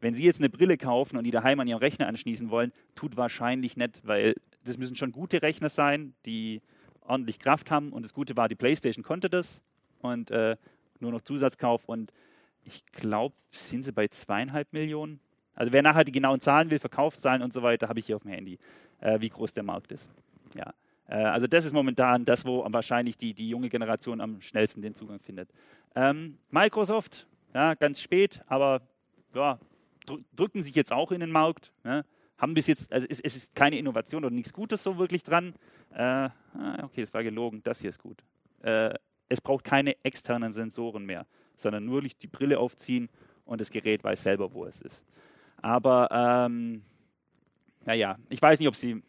Wenn Sie jetzt eine Brille kaufen und die daheim an Ihrem Rechner anschließen wollen, tut wahrscheinlich nicht, weil das müssen schon gute Rechner sein, die ordentlich Kraft haben. Und das Gute war, die PlayStation konnte das und äh, nur noch Zusatzkauf. Und ich glaube, sind sie bei zweieinhalb Millionen also wer nachher die genauen Zahlen will, Verkaufszahlen und so weiter, habe ich hier auf dem Handy, äh, wie groß der Markt ist. Ja. Äh, also das ist momentan das, wo wahrscheinlich die, die junge Generation am schnellsten den Zugang findet. Ähm, Microsoft, ja, ganz spät, aber ja, drücken sich jetzt auch in den Markt. Ja, haben bis jetzt, also es, es, ist keine Innovation oder nichts Gutes so wirklich dran. Äh, ah, okay, das war gelogen, das hier ist gut. Äh, es braucht keine externen Sensoren mehr, sondern nur die Brille aufziehen und das Gerät weiß selber, wo es ist. Aber ähm, naja, ich weiß nicht, ob sie.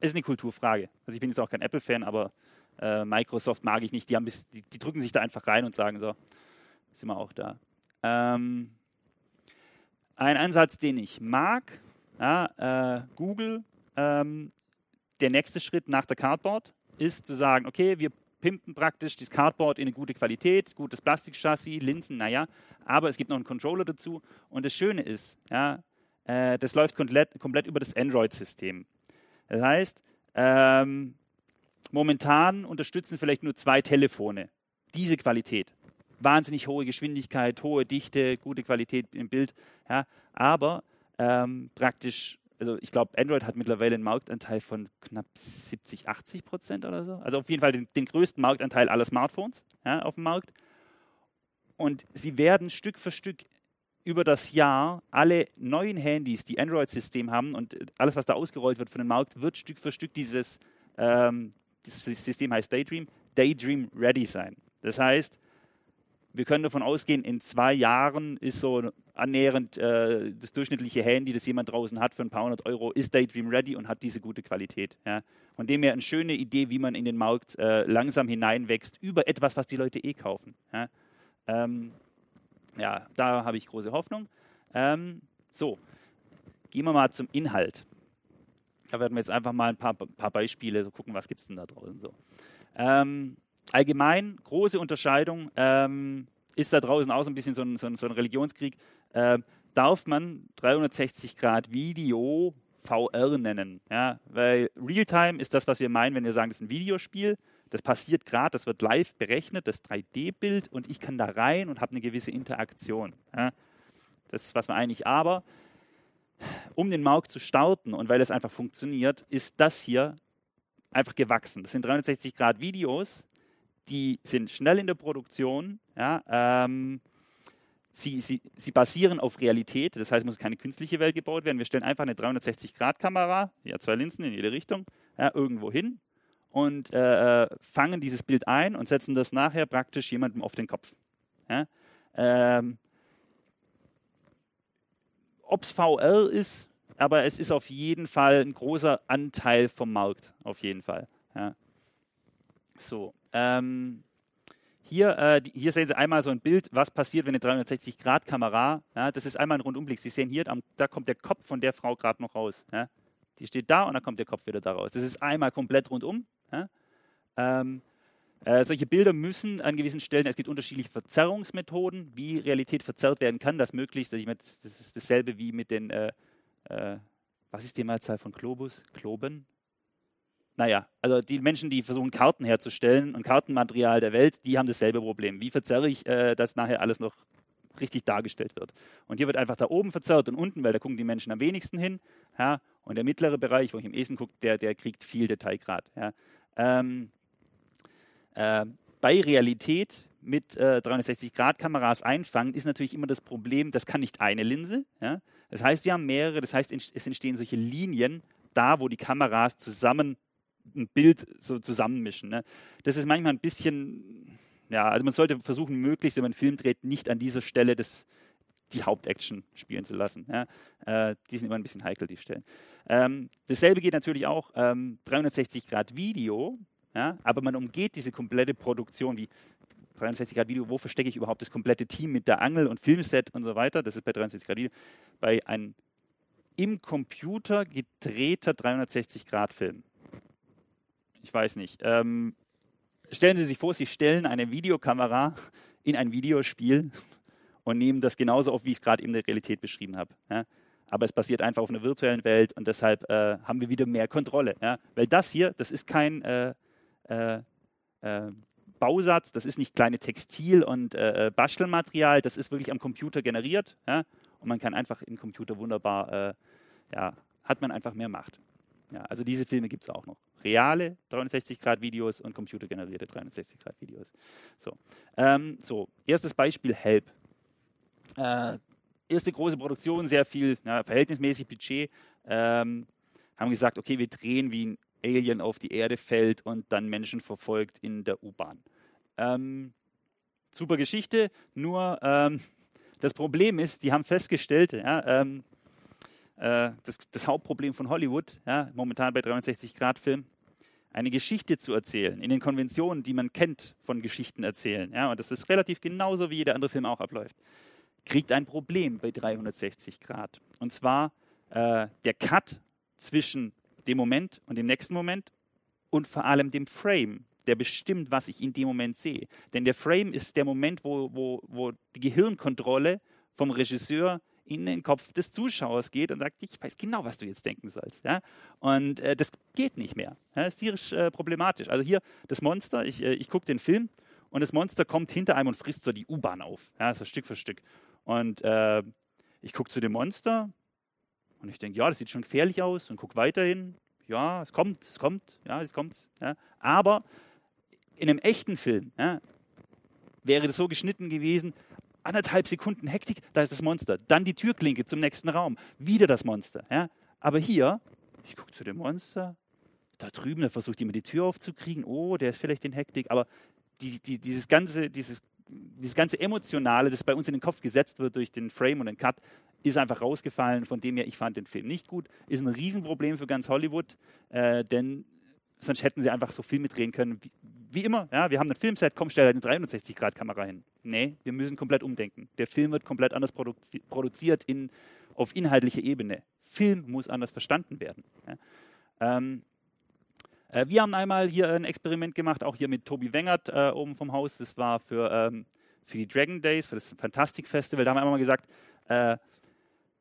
Es ist eine Kulturfrage. Also ich bin jetzt auch kein Apple-Fan, aber äh, Microsoft mag ich nicht. Die, bis, die, die, drücken sich da einfach rein und sagen so, sind wir auch da. Ähm, ein Ansatz, den ich mag, ja, äh, Google, ähm, der nächste Schritt nach der Cardboard ist zu sagen, okay, wir pimpen praktisch das Cardboard in eine gute Qualität, gutes Plastikchassis, Linsen, naja, aber es gibt noch einen Controller dazu. Und das Schöne ist, ja, äh, das läuft komplett, komplett über das Android-System. Das heißt, ähm, momentan unterstützen vielleicht nur zwei Telefone diese Qualität. Wahnsinnig hohe Geschwindigkeit, hohe Dichte, gute Qualität im Bild. Ja, aber ähm, praktisch, also ich glaube, Android hat mittlerweile einen Marktanteil von knapp 70, 80 Prozent oder so. Also auf jeden Fall den, den größten Marktanteil aller Smartphones ja, auf dem Markt. Und sie werden Stück für Stück über das Jahr alle neuen Handys, die Android-System haben und alles, was da ausgerollt wird von dem Markt, wird Stück für Stück dieses, ähm, System heißt Daydream, Daydream ready sein. Das heißt, wir können davon ausgehen, in zwei Jahren ist so annähernd äh, das durchschnittliche Handy, das jemand draußen hat für ein paar hundert Euro, ist Daydream ready und hat diese gute Qualität. Ja. Von dem her eine schöne Idee, wie man in den Markt äh, langsam hineinwächst über etwas, was die Leute eh kaufen. Ja. Ähm, ja, da habe ich große Hoffnung. Ähm, so, gehen wir mal zum Inhalt. Da werden wir jetzt einfach mal ein paar, paar Beispiele so gucken, was gibt es denn da draußen so. Ähm, allgemein, große Unterscheidung, ähm, ist da draußen auch so ein bisschen so ein, so ein, so ein Religionskrieg. Äh, darf man 360 Grad Video VR nennen? Ja? Weil Realtime ist das, was wir meinen, wenn wir sagen, das ist ein Videospiel. Das passiert gerade, das wird live berechnet, das 3D-Bild und ich kann da rein und habe eine gewisse Interaktion. Ja? Das ist, was wir eigentlich aber, um den Markt zu starten und weil es einfach funktioniert, ist das hier einfach gewachsen. Das sind 360 Grad Videos, die sind schnell in der Produktion. Ja, ähm, sie, sie, sie basieren auf Realität, das heißt, es muss keine künstliche Welt gebaut werden. Wir stellen einfach eine 360-Grad-Kamera, die hat zwei Linsen in jede Richtung, ja, irgendwo hin und äh, äh, fangen dieses Bild ein und setzen das nachher praktisch jemandem auf den Kopf. Ja? Ähm, Ob es VR ist, aber es ist auf jeden Fall ein großer Anteil vom Markt, auf jeden Fall. Ja. So, ähm, hier, äh, hier sehen Sie einmal so ein Bild, was passiert, wenn eine 360-Grad-Kamera, ja, das ist einmal ein Rundumblick. Sie sehen hier, da kommt der Kopf von der Frau gerade noch raus. Ja. Die steht da und dann kommt der Kopf wieder da raus. Das ist einmal komplett rundum. Ja? Ähm, äh, solche Bilder müssen an gewissen Stellen, es gibt unterschiedliche Verzerrungsmethoden, wie Realität verzerrt werden kann, das möglichst, ich meine, das, das, ist dasselbe wie mit den, äh, äh, was ist die Mehrzahl von Globus? Globen? Naja, also die Menschen, die versuchen Karten herzustellen und Kartenmaterial der Welt, die haben dasselbe Problem. Wie verzerre ich, äh, dass nachher alles noch richtig dargestellt wird? Und hier wird einfach da oben verzerrt und unten, weil da gucken die Menschen am wenigsten hin. Ja? Und der mittlere Bereich, wo ich im ehesten gucke, der, der kriegt viel Detailgrad. Ja? Ähm, äh, bei Realität mit äh, 360-Grad-Kameras einfangen, ist natürlich immer das Problem, das kann nicht eine Linse. Ja? Das heißt, wir haben mehrere, das heißt, es entstehen solche Linien da, wo die Kameras zusammen ein Bild so zusammenmischen. Ne? Das ist manchmal ein bisschen, ja, also man sollte versuchen, möglichst, wenn man einen Film dreht, nicht an dieser Stelle des, die Hauptaction spielen zu lassen. Ja? Äh, die sind immer ein bisschen heikel, die Stellen. Ähm, dasselbe geht natürlich auch ähm, 360 Grad Video, ja? aber man umgeht diese komplette Produktion wie 360 Grad Video, wo verstecke ich überhaupt das komplette Team mit der Angel und Filmset und so weiter. Das ist bei 360 Grad Video. Bei einem im Computer gedrehter 360 Grad Film. Ich weiß nicht. Ähm, stellen Sie sich vor, Sie stellen eine Videokamera in ein Videospiel und nehmen das genauso auf, wie ich es gerade in der Realität beschrieben habe. Ja? Aber es basiert einfach auf einer virtuellen Welt und deshalb äh, haben wir wieder mehr Kontrolle. Ja? Weil das hier, das ist kein äh, äh, äh Bausatz, das ist nicht kleine Textil- und äh, äh, Bastelmaterial, das ist wirklich am Computer generiert. Ja? Und man kann einfach im Computer wunderbar, ja, hat man einfach mehr Macht. Ja, also diese Filme gibt es auch noch. Reale 360-Grad-Videos und computergenerierte 360-Grad-Videos. So. Ähm, so, erstes Beispiel Help. Äh, erste große Produktion, sehr viel, ja, verhältnismäßig Budget. Ähm, haben gesagt, okay, wir drehen, wie ein Alien auf die Erde fällt und dann Menschen verfolgt in der U-Bahn. Ähm, super Geschichte, nur ähm, das Problem ist, die haben festgestellt, ja, ähm, äh, das, das, Hauptproblem von Hollywood, ja, momentan bei 360-Grad-Film, eine Geschichte zu erzählen, in den Konventionen, die man kennt von Geschichten erzählen. Ja, und das ist relativ genauso, wie jeder andere Film auch abläuft kriegt ein Problem bei 360 Grad. Und zwar äh, der Cut zwischen dem Moment und dem nächsten Moment und vor allem dem Frame, der bestimmt, was ich in dem Moment sehe. Denn der Frame ist der Moment, wo, wo, wo die Gehirnkontrolle vom Regisseur in den Kopf des Zuschauers geht und sagt, ich weiß genau, was du jetzt denken sollst. Ja? Und äh, das geht nicht mehr. Ja? Das ist tierisch äh, problematisch. Also hier das Monster, ich, äh, ich gucke den Film und das Monster kommt hinter einem und frisst so die U-Bahn auf. Ja? So Stück für Stück. Und äh, ich gucke zu dem Monster und ich denke, ja, das sieht schon gefährlich aus und gucke weiterhin. Ja, es kommt, es kommt, ja, es kommt. Ja. Aber in einem echten Film ja, wäre das so geschnitten gewesen, anderthalb Sekunden Hektik, da ist das Monster. Dann die Türklinke zum nächsten Raum, wieder das Monster. Ja. Aber hier, ich gucke zu dem Monster, da drüben, da versucht jemand die Tür aufzukriegen, oh, der ist vielleicht in Hektik, aber die, die, dieses, ganze, dieses, dieses ganze Emotionale, das bei uns in den Kopf gesetzt wird durch den Frame und den Cut, ist einfach rausgefallen. Von dem her, ich fand den Film nicht gut. Ist ein Riesenproblem für ganz Hollywood, äh, denn sonst hätten sie einfach so viel mitdrehen können. Wie immer, ja, wir haben ein Filmset, komm, stell eine 360-Grad-Kamera hin. Nee, wir müssen komplett umdenken. Der Film wird komplett anders produzi produziert in, auf inhaltlicher Ebene. Film muss anders verstanden werden. Ja. Ähm, äh, wir haben einmal hier ein Experiment gemacht, auch hier mit Tobi Wengert äh, oben vom Haus. Das war für, ähm, für die Dragon Days, für das Fantastic Festival. Da haben wir einmal gesagt, äh,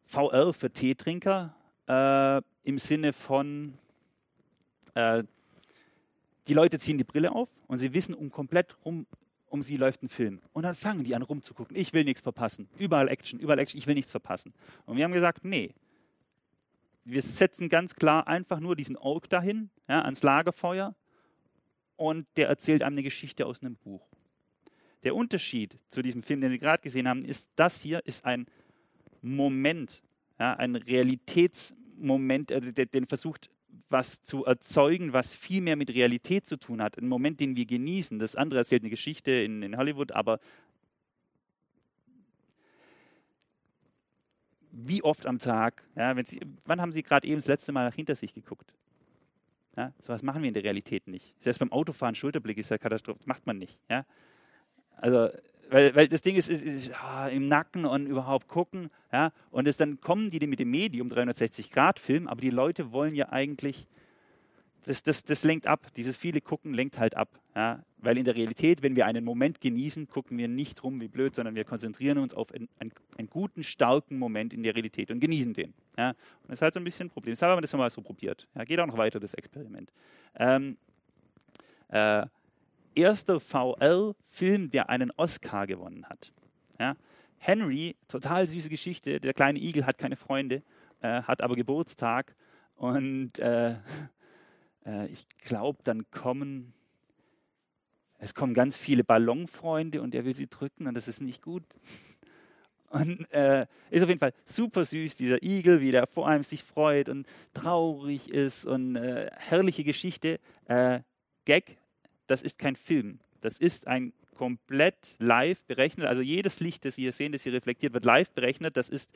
VR für Teetrinker äh, im Sinne von, äh, die Leute ziehen die Brille auf und sie wissen um komplett rum, um sie läuft ein Film. Und dann fangen die an rumzugucken. Ich will nichts verpassen. Überall Action, überall Action, ich will nichts verpassen. Und wir haben gesagt, nee. Wir setzen ganz klar einfach nur diesen Ork dahin, ja, ans Lagerfeuer, und der erzählt einem eine Geschichte aus einem Buch. Der Unterschied zu diesem Film, den Sie gerade gesehen haben, ist, das hier ist ein Moment, ja, ein Realitätsmoment, also den versucht was zu erzeugen, was viel mehr mit Realität zu tun hat. Ein Moment, den wir genießen. Das andere erzählt eine Geschichte in, in Hollywood, aber wie oft am Tag, ja, Sie, wann haben Sie gerade eben das letzte Mal nach hinter sich geguckt? Ja, so was machen wir in der Realität nicht. Selbst beim Autofahren Schulterblick ist ja Katastrophe, das macht man nicht. Ja? Also weil, weil das Ding ist, ist, ist ja, im Nacken und überhaupt gucken. Ja, und es, dann kommen die mit dem Medium 360-Grad-Film, aber die Leute wollen ja eigentlich, das, das, das lenkt ab. Dieses viele Gucken lenkt halt ab. Ja, weil in der Realität, wenn wir einen Moment genießen, gucken wir nicht rum wie blöd, sondern wir konzentrieren uns auf einen, einen, guten, starken Moment in der Realität und genießen den. Ja, und das ist halt so ein bisschen ein Problem. Deshalb haben wir das mal so probiert. Ja, geht auch noch weiter, das Experiment. Ähm, äh, erster VL-Film, der einen Oscar gewonnen hat. Ja? Henry, total süße Geschichte. Der kleine Igel hat keine Freunde, äh, hat aber Geburtstag und äh, äh, ich glaube, dann kommen es kommen ganz viele Ballonfreunde und er will sie drücken und das ist nicht gut. Und äh, ist auf jeden Fall super süß, dieser Igel, wie der vor allem sich freut und traurig ist und äh, herrliche Geschichte. Äh, Gag, das ist kein Film. Das ist ein komplett live berechnet. Also jedes Licht, das Sie hier sehen, das hier reflektiert, wird live berechnet. Das ist,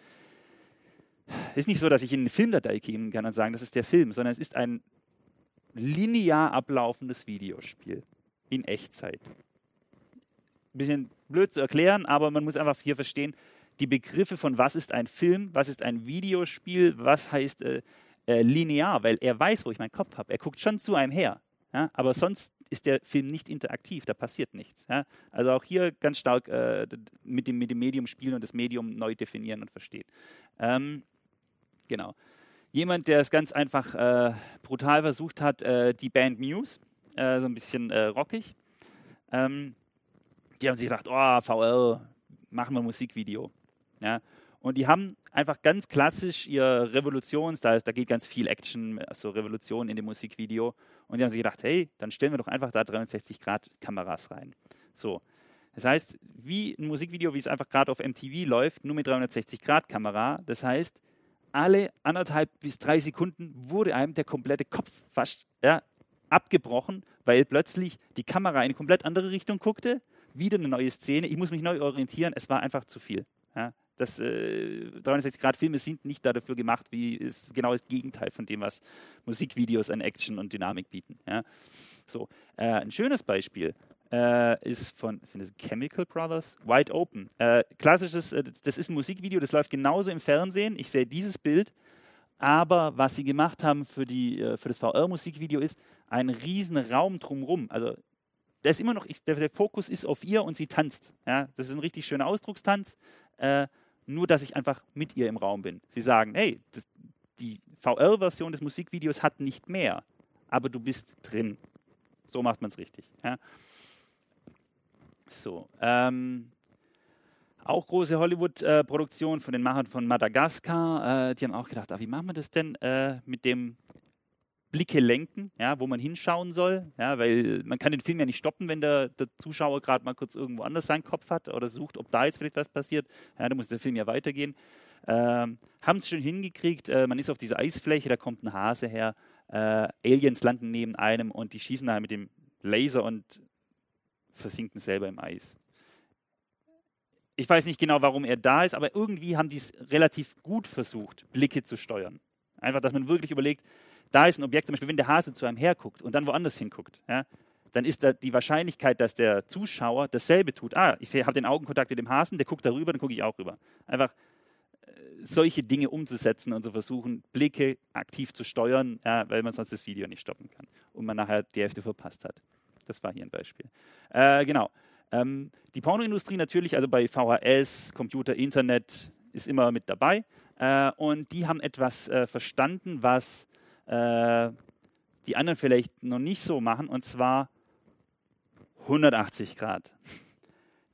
ist nicht so, dass ich in eine Filmdatei gehen kann und sagen, das ist der Film, sondern es ist ein linear ablaufendes Videospiel in Echtzeit. Ein bisschen blöd zu erklären, aber man muss einfach hier verstehen, die Begriffe von was ist ein Film, was ist ein Videospiel, was heißt äh, äh, linear, weil er weiß, wo ich meinen Kopf habe. Er guckt schon zu einem her. Ja? Aber sonst ist der Film nicht interaktiv, da passiert nichts. Ja? Also auch hier ganz stark äh, mit, dem, mit dem Medium spielen und das Medium neu definieren und verstehen. Ähm, genau. Jemand, der es ganz einfach äh, brutal versucht hat, äh, die Band Muse, äh, so ein bisschen äh, rockig. Ähm, die haben sich gedacht, oh, VR, machen wir ein Musikvideo. Ja? Und die haben einfach ganz klassisch ihr Revolutions, da, da geht ganz viel Action, also Revolution in dem Musikvideo. Und die haben sich gedacht, hey, dann stellen wir doch einfach da 360 Grad Kameras rein. So. Das heißt, wie ein Musikvideo, wie es einfach gerade auf MTV läuft, nur mit 360 Grad Kamera. Das heißt, alle anderthalb bis drei Sekunden wurde einem der komplette Kopf fast ja, abgebrochen, weil plötzlich die Kamera in eine komplett andere Richtung guckte, wieder eine neue Szene, ich muss mich neu orientieren, es war einfach zu viel. Ja. Das äh, 360-Grad-Filme sind nicht dafür gemacht, wie ist genau das Gegenteil von dem, was Musikvideos an Action und Dynamik bieten. Ja. So, äh, ein schönes Beispiel äh, ist von sind das Chemical Brothers Wide Open. Äh, klassisches, äh, das ist ein Musikvideo, das läuft genauso im Fernsehen. Ich sehe dieses Bild, aber was sie gemacht haben für, die, äh, für das VR-Musikvideo ist ein riesen Raum drumherum. Also der ist immer noch, der, der, Fokus ist auf ihr und sie tanzt. Ja, das ist ein richtig schöner Ausdruckstanz. Äh, nur dass ich einfach mit ihr im Raum bin. Sie sagen, hey, das, die VR-Version des Musikvideos hat nicht mehr, aber du bist drin. So macht man es richtig. Ja. So, ähm, auch große Hollywood-Produktion von den Machern von Madagaskar. Äh, die haben auch gedacht, ah, wie machen wir das denn äh, mit dem Blicke lenken, ja, wo man hinschauen soll, ja, weil man kann den Film ja nicht stoppen, wenn der, der Zuschauer gerade mal kurz irgendwo anders seinen Kopf hat oder sucht, ob da jetzt vielleicht was passiert. Ja, da muss der Film ja weitergehen. Ähm, Haben es schon hingekriegt, äh, man ist auf dieser Eisfläche, da kommt ein Hase her, äh, Aliens landen neben einem und die schießen da mit dem Laser und versinken selber im Eis. Ich weiß nicht genau, warum er da ist, aber irgendwie haben die es relativ gut versucht, Blicke zu steuern. Einfach, dass man wirklich überlegt, da ist ein Objekt, zum Beispiel, wenn der Hase zu einem herguckt und dann woanders hinguckt, ja, dann ist da die Wahrscheinlichkeit, dass der Zuschauer dasselbe tut. Ah, ich habe den Augenkontakt mit dem Hasen, der guckt darüber, dann gucke ich auch rüber. Einfach äh, solche Dinge umzusetzen und zu versuchen, Blicke aktiv zu steuern, ja, weil man sonst das Video nicht stoppen kann und man nachher die Hälfte verpasst hat. Das war hier ein Beispiel. Äh, genau. Ähm, die Pornoindustrie natürlich, also bei VHS, Computer, Internet, ist immer mit dabei. Äh, und die haben etwas äh, verstanden, was äh, die anderen vielleicht noch nicht so machen, und zwar 180 Grad.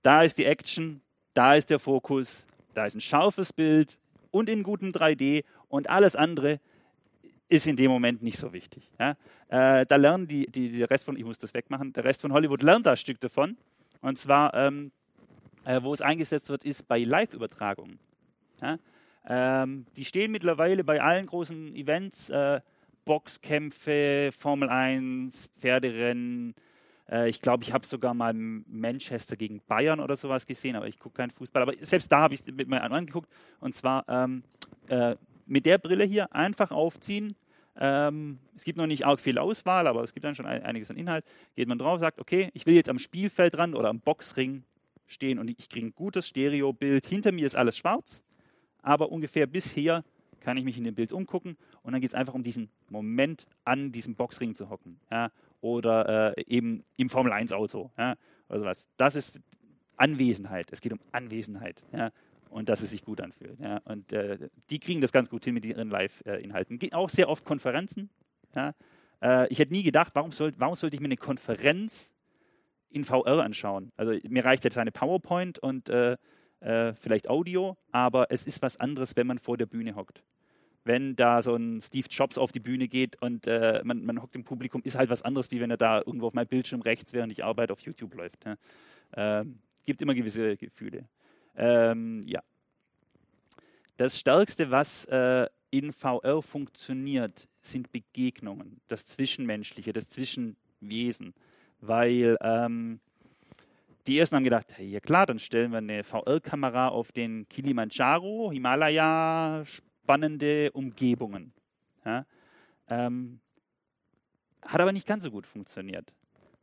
Da ist die Action, da ist der Fokus, da ist ein scharfes Bild und in gutem 3D und alles andere ist in dem Moment nicht so wichtig. Ja? Äh, da lernen die, die, der Rest von, ich muss das wegmachen, der Rest von Hollywood lernt da ein Stück davon. Und zwar, ähm, äh, wo es eingesetzt wird, ist bei Live-Übertragungen. Ja? Ähm, die stehen mittlerweile bei allen großen Events, äh, Boxkämpfe, Formel 1, Pferderennen. Äh, ich glaube, ich habe sogar mal Manchester gegen Bayern oder sowas gesehen, aber ich gucke keinen Fußball. Aber selbst da habe ich es mir angeguckt. Und zwar ähm, äh, mit der Brille hier einfach aufziehen. Ähm, es gibt noch nicht arg viel Auswahl, aber es gibt dann schon einiges an Inhalt. Geht man drauf, sagt, okay, ich will jetzt am Spielfeld ran oder am Boxring stehen und ich kriege ein gutes Stereobild. Hinter mir ist alles schwarz, aber ungefähr bis hier kann ich mich in dem Bild umgucken und dann geht es einfach um diesen Moment, an diesem Boxring zu hocken. Ja, oder äh, eben im Formel-1-Auto ja, oder sowas. Das ist Anwesenheit. Es geht um Anwesenheit. Ja, und dass es sich gut anfühlt. Ja. Und äh, die kriegen das ganz gut hin mit ihren Live-Inhalten. Geht auch sehr oft Konferenzen. Ja. Äh, ich hätte nie gedacht, warum, soll, warum sollte ich mir eine Konferenz in VR anschauen? Also mir reicht jetzt eine PowerPoint und äh, vielleicht Audio, aber es ist was anderes, wenn man vor der Bühne hockt. Wenn da so ein Steve Jobs auf die Bühne geht und äh, man, man hockt im Publikum, ist halt was anderes, wie wenn er da irgendwo auf meinem Bildschirm rechts, während ich arbeite, auf YouTube läuft. Ja. Ähm, gibt immer gewisse Gefühle. Ähm, ja. Das Stärkste, was äh, in VR funktioniert, sind Begegnungen, das Zwischenmenschliche, das Zwischenwesen. Weil ähm, die ersten haben gedacht, ja klar, dann stellen wir eine VR-Kamera auf den Kilimanjaro, Himalaya, spannende Umgebungen. Ja? Ähm, hat aber nicht ganz so gut funktioniert,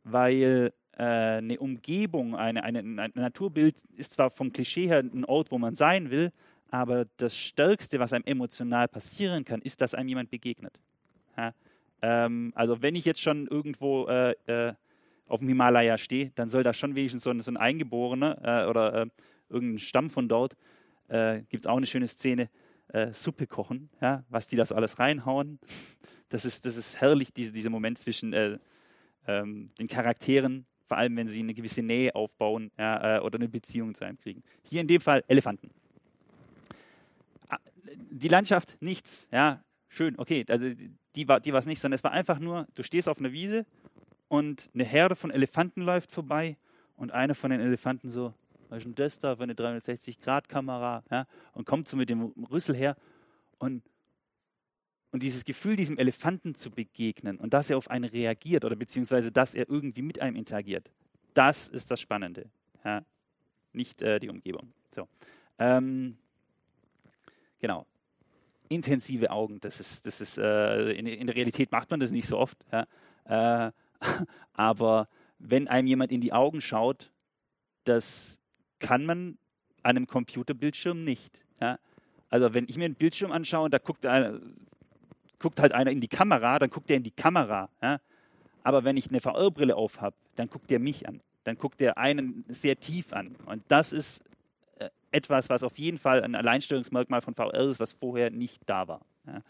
weil äh, eine Umgebung, eine, eine, ein Naturbild ist zwar vom Klischee her ein Ort, wo man sein will, aber das Stärkste, was einem emotional passieren kann, ist, dass einem jemand begegnet. Ja? Ähm, also wenn ich jetzt schon irgendwo äh, äh, auf dem Himalaya stehe, dann soll da schon wenigstens so ein, so ein Eingeborener äh, oder äh, irgendein Stamm von dort, äh, gibt es auch eine schöne Szene, äh, Suppe kochen, ja? was die da so alles reinhauen. Das ist, das ist herrlich, diese, dieser Moment zwischen ähm, den Charakteren, vor allem wenn sie eine gewisse Nähe aufbauen ja, äh, oder eine Beziehung zu einem kriegen. Hier in dem Fall Elefanten. Ah, die Landschaft, nichts, ja, schön, okay, also die war es nicht, sondern es war einfach nur, du stehst auf einer Wiese und eine Herde von Elefanten läuft vorbei und einer von den Elefanten so, was ist denn das da für eine 360-Grad-Kamera, ja, und kommt so mit dem Rüssel her und und dieses Gefühl, diesem Elefanten zu begegnen und dass er auf einen reagiert oder beziehungsweise dass er irgendwie mit einem interagiert, das ist das Spannende. Ja? Nicht äh, die Umgebung. So. Ähm, genau. Intensive Augen, das ist, das ist äh, in, in, der Realität macht man das nicht so oft. Ja? Äh, aber wenn einem jemand in die Augen schaut, das kann man an einem Computerbildschirm nicht. Ja? Also wenn ich mir einen Bildschirm anschaue und da guckt einer, guckt halt einer in die Kamera, dann guckt er in die Kamera. Ja? Aber wenn ich eine VR-Brille auf habe, dann guckt der mich an. Dann guckt der einen sehr tief an. Und das ist äh, etwas, was auf jeden Fall ein Alleinstellungsmerkmal von VR ist, was vorher nicht da war. Ja.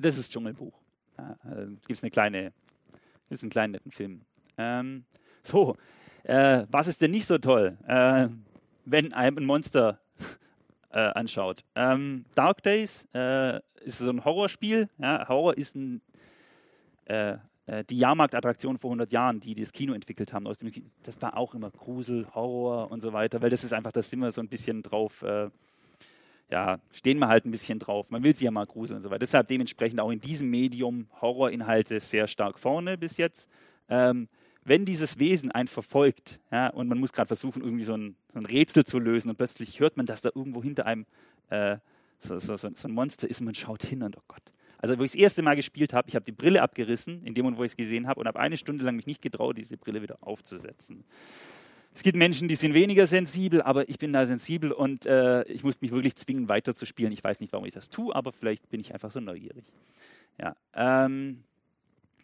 Das ist Dschungelbuch. Ja, äh, Gibt es eine kleine, gibt's einen kleinen netten Film. Ähm, so, äh, was ist denn nicht so toll, äh, wenn einem ein Monster äh, anschaut? Ähm, Dark Days äh, ist so ein Horrorspiel. Ja, Horror ist ein, äh, äh, die Jahrmarktattraktion vor 100 Jahren, die das Kino entwickelt haben. Das war auch immer Grusel, Horror und so weiter, weil das ist einfach, da sind wir so ein bisschen drauf ja, stehen wir halt ein bisschen drauf. Man will sie ja mal gruseln und so weiter. Deshalb dementsprechend auch in diesem Medium Horrorinhalte sehr stark vorne bis jetzt. Ähm, wenn dieses Wesen einen verfolgt ja, und man muss gerade versuchen, irgendwie so ein, so ein, Rätsel zu lösen und plötzlich hört man, dass da irgendwo hinter einem äh, so, so, so, ein Monster ist und man schaut hin und oh Gott. Also wo ich das erste Mal gespielt habe, ich habe die Brille abgerissen, in dem Moment, wo ich es gesehen habe und habe eine Stunde lang mich nicht getraut, diese Brille wieder aufzusetzen. Es gibt Menschen, die sind weniger sensibel, aber ich bin da sensibel und äh, ich muss mich wirklich zwingen, weiterzuspielen. Ich weiß nicht, warum ich das tue, aber vielleicht bin ich einfach so neugierig. Ja, ähm,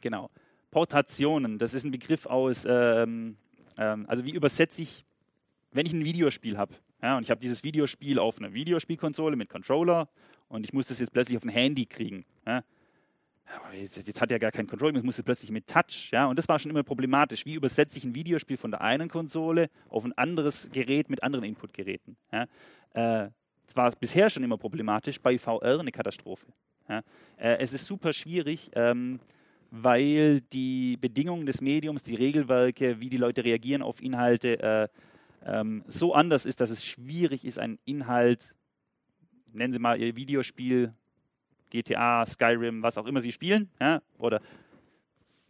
genau. Portationen, das ist ein Begriff aus, ähm, ähm, also wie übersetze ich, wenn ich ein Videospiel habe, ja, und ich habe dieses Videospiel auf einer Videospielkonsole mit Controller und ich muss das jetzt plötzlich auf ein Handy kriegen. Ja, jetzt, jetzt, hat er gar keinen Control, jetzt muss er plötzlich mit Touch. Ja? Und das war schon immer problematisch. Wie übersetze ich ein Videospiel von der einen Konsole auf ein anderes Gerät mit anderen Inputgeräten? Ja? Äh, das war bisher schon immer problematisch, bei VR eine Katastrophe. Ja? Äh, es ist super schwierig, ähm, weil die Bedingungen des Mediums, die Regelwerke, wie die Leute reagieren auf Inhalte, äh, ähm, so anders ist, dass es schwierig ist, einen Inhalt, nennen Sie mal Ihr Videospiel, GTA, Skyrim, was auch immer Sie spielen, ja, oder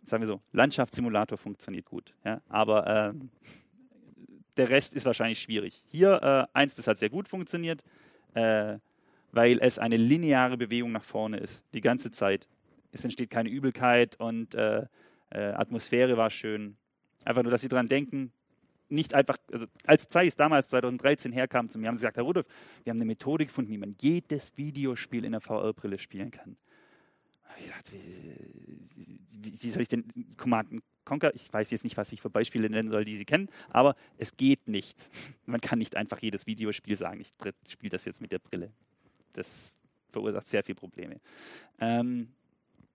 sagen wir so, Landschaftssimulator funktioniert gut, ja, aber äh, der Rest ist wahrscheinlich schwierig. Hier äh, eins, das hat sehr gut funktioniert, äh, weil es eine lineare Bewegung nach vorne ist, die ganze Zeit. Es entsteht keine Übelkeit und äh, äh, Atmosphäre war schön. Einfach nur, dass Sie daran denken, nicht einfach, also als Zeiss damals 2013 herkam zu mir, haben sie gesagt, Herr Rudolf, wir haben eine Methode gefunden, wie man jedes Videospiel in der VR-Brille spielen kann. Ich dachte, wie, wie, soll ich denn Command Conquer, ich weiß jetzt nicht, was ich für Beispiele nennen soll, die Sie kennen, aber es geht nicht. Man kann nicht einfach jedes Videospiel sagen, ich spiele das jetzt mit der Brille. Das verursacht sehr viele Probleme. Ähm,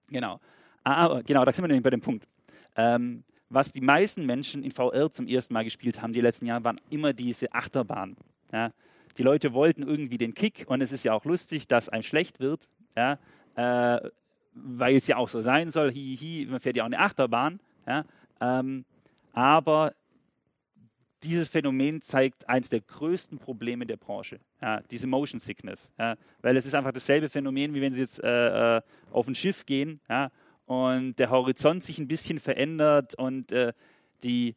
genau. Aber genau, da sind wir nämlich bei dem Punkt. Ähm, was die meisten Menschen in VR zum ersten Mal gespielt haben die letzten Jahre, waren immer diese Achterbahn. Ja. Die Leute wollten irgendwie den Kick und es ist ja auch lustig, dass einem schlecht wird, ja, äh, weil es ja auch so sein soll, hi, hi, man fährt ja auch eine Achterbahn. Ja, ähm, aber dieses Phänomen zeigt eines der größten Probleme der Branche, ja, diese Motion Sickness. Ja, weil es ist einfach dasselbe Phänomen, wie wenn Sie jetzt äh, äh auf ein Schiff gehen ja, und der Horizont sich ein bisschen verändert und äh, die,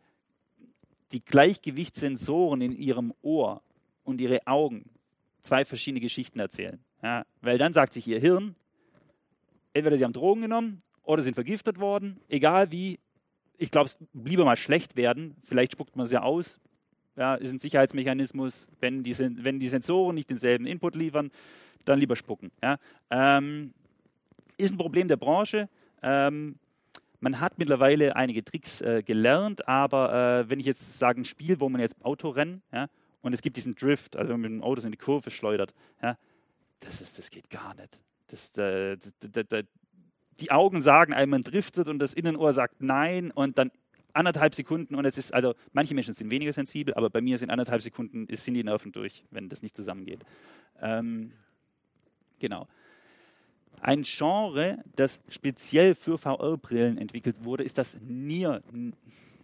die Gleichgewichtssensoren in ihrem Ohr und ihre Augen zwei verschiedene Geschichten erzählen. Ja, weil dann sagt sich ihr Hirn, entweder sie haben Drogen genommen oder sind vergiftet worden, egal wie, ich glaube, es bliebe mal schlecht werden, vielleicht spuckt man es ja aus, ja, ist ein Sicherheitsmechanismus, wenn die, wenn die Sensoren nicht denselben Input liefern, dann lieber spucken. Ja. Ähm, ist ein Problem der Branche, ähm, man hat mittlerweile einige Tricks äh, gelernt, aber äh, wenn ich jetzt sage, ein Spiel, wo man jetzt Auto rennt, ja, und es gibt diesen Drift, also wenn man mit dem Auto in die Kurve schleudert, ja, das, ist, das geht gar nicht. Das, äh, die Augen sagen einem, man driftet und das Innenohr sagt nein und dann anderthalb Sekunden und es ist, also manche Menschen sind weniger sensibel, aber bei mir sind anderthalb Sekunden, sind die Nerven durch, wenn das nicht zusammengeht. Ähm, genau. Ein Genre, das speziell für VR-Brillen entwickelt wurde, ist das Nier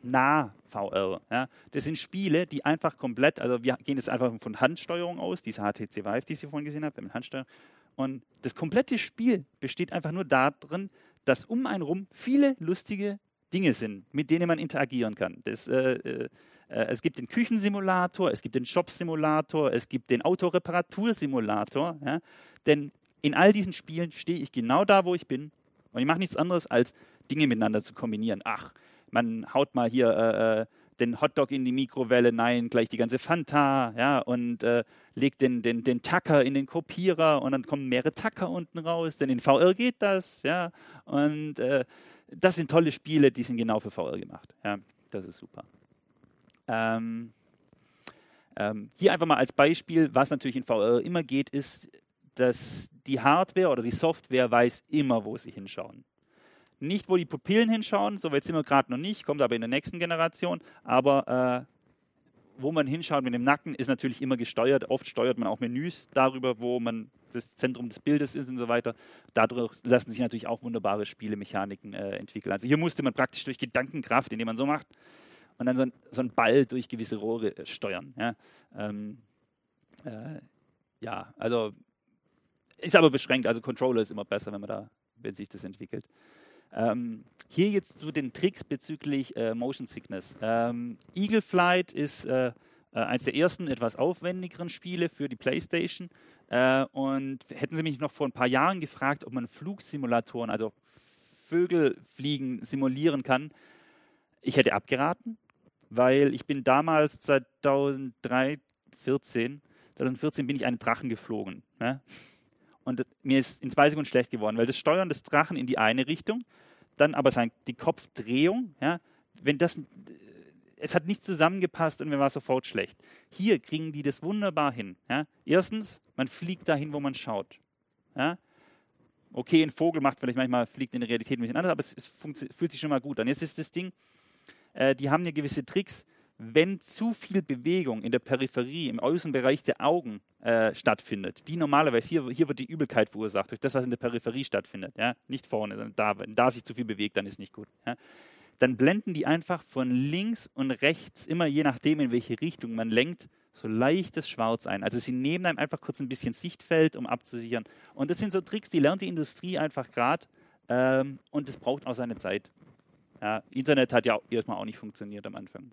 nah VR. Ja. Das sind Spiele, die einfach komplett, also wir gehen jetzt einfach von Handsteuerung aus, diese HTC Vive, die Sie vorhin gesehen haben, mit Handsteuerung. Und das komplette Spiel besteht einfach nur darin, dass um einen rum viele lustige Dinge sind, mit denen man interagieren kann. Das, äh, äh, es gibt den Küchensimulator, es gibt den Shop-Simulator, es gibt den Autoreparatursimulator. Ja. Denn in all diesen Spielen stehe ich genau da, wo ich bin. Und ich mache nichts anderes, als Dinge miteinander zu kombinieren. Ach, man haut mal hier äh, äh, den Hotdog in die Mikrowelle, nein, gleich die ganze Fanta, ja, und äh, legt den, den, den Tacker in den Kopierer und dann kommen mehrere Tacker unten raus, denn in VR geht das, ja, und äh, das sind tolle Spiele, die sind genau für VR gemacht, ja, das ist super. Ähm, Ähm, hier einfach mal als Beispiel, was natürlich in VR immer geht, ist, dass die Hardware oder die Software weiß immer, wo sie hinschauen. Nicht, wo die Pupillen hinschauen, so weit sind wir gerade noch nicht, kommt aber in der nächsten Generation, aber äh, wo man hinschaut mit dem Nacken, ist natürlich immer gesteuert. Oft steuert man auch Menüs darüber, wo man das Zentrum des Bildes ist und so weiter. Dadurch lassen sich natürlich auch wunderbare Spielemechaniken äh, entwickeln. Also hier musste man praktisch durch Gedankenkraft, indem man so macht, und dann so, ein, so einen Ball durch gewisse Rohre äh, steuern. Ja, ähm, äh, ja, also ist aber beschränkt. Also Controller ist immer besser, wenn man da, wenn sich das entwickelt. Ähm, hier jetzt zu den Tricks bezüglich äh, Motion Sickness. Ähm, Eagle Flight ist äh, äh, eines der ersten etwas aufwendigeren Spiele für die PlayStation. Äh, und hätten Sie mich noch vor ein paar Jahren gefragt, ob man Flugsimulatoren, also Vögelfliegen simulieren kann, ich hätte abgeraten, weil ich bin damals 2014, 2014 bin ich einen Drachen geflogen. Ne? Und mir ist in zwei Sekunden schlecht geworden, weil das Steuern des Drachen in die eine Richtung, dann aber sein, die Kopfdrehung, ja, wenn das, es hat nicht zusammengepasst und mir war sofort schlecht. Hier kriegen die das wunderbar hin. Ja. Erstens, man fliegt dahin, wo man schaut. Ja. Okay, ein Vogel macht vielleicht manchmal, fliegt in der Realität ein bisschen anders, aber es, es fühlt sich schon mal gut an. Jetzt ist das Ding, äh, die haben ja gewisse Tricks, wenn zu viel Bewegung in der Peripherie, im Außenbereich der Augen äh, stattfindet, die normalerweise, hier, hier wird die Übelkeit verursacht durch das, was in der Peripherie stattfindet, ja? nicht vorne, da, wenn da sich zu viel bewegt, dann ist nicht gut. Ja? Dann blenden die einfach von links und rechts, immer je nachdem, in welche Richtung man lenkt, so leichtes Schwarz ein. Also sie nehmen einem einfach kurz ein bisschen Sichtfeld, um abzusichern. Und das sind so Tricks, die lernt die Industrie einfach gerade ähm, und das braucht auch seine Zeit. Ja, Internet hat ja erstmal auch nicht funktioniert am Anfang.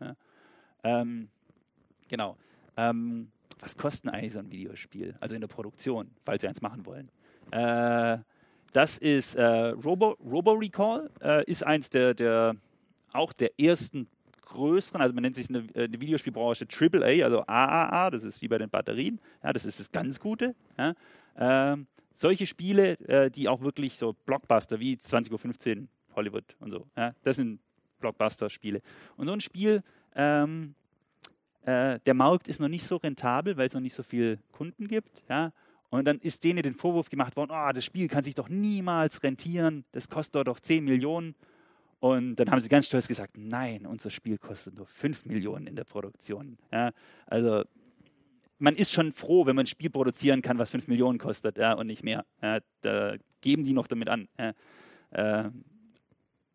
Ja. Ähm, genau. Ähm, was kostet eigentlich so ein Videospiel? Also in der Produktion, falls Sie eins machen wollen. Äh, das ist äh, Robo, Robo Recall, äh, ist eins der, der, auch der ersten größeren, also man nennt sich in der, in der Videospielbranche AAA, also AAA, das ist wie bei den Batterien, ja, das ist das ganz Gute. Ja. Ähm, solche Spiele, äh, die auch wirklich so Blockbuster wie 20.15 Uhr Hollywood und so, ja, das sind Blockbuster-Spiele. Und so ein Spiel, ähm, äh, der Markt ist noch nicht so rentabel, weil es noch nicht so viele Kunden gibt. Ja? Und dann ist denen den Vorwurf gemacht worden, oh, das Spiel kann sich doch niemals rentieren, das kostet doch 10 Millionen. Und dann haben sie ganz stolz gesagt, nein, unser Spiel kostet nur 5 Millionen in der Produktion. Ja? Also man ist schon froh, wenn man ein Spiel produzieren kann, was 5 Millionen kostet ja, und nicht mehr. Ja? Da geben die noch damit an. Ja? Äh,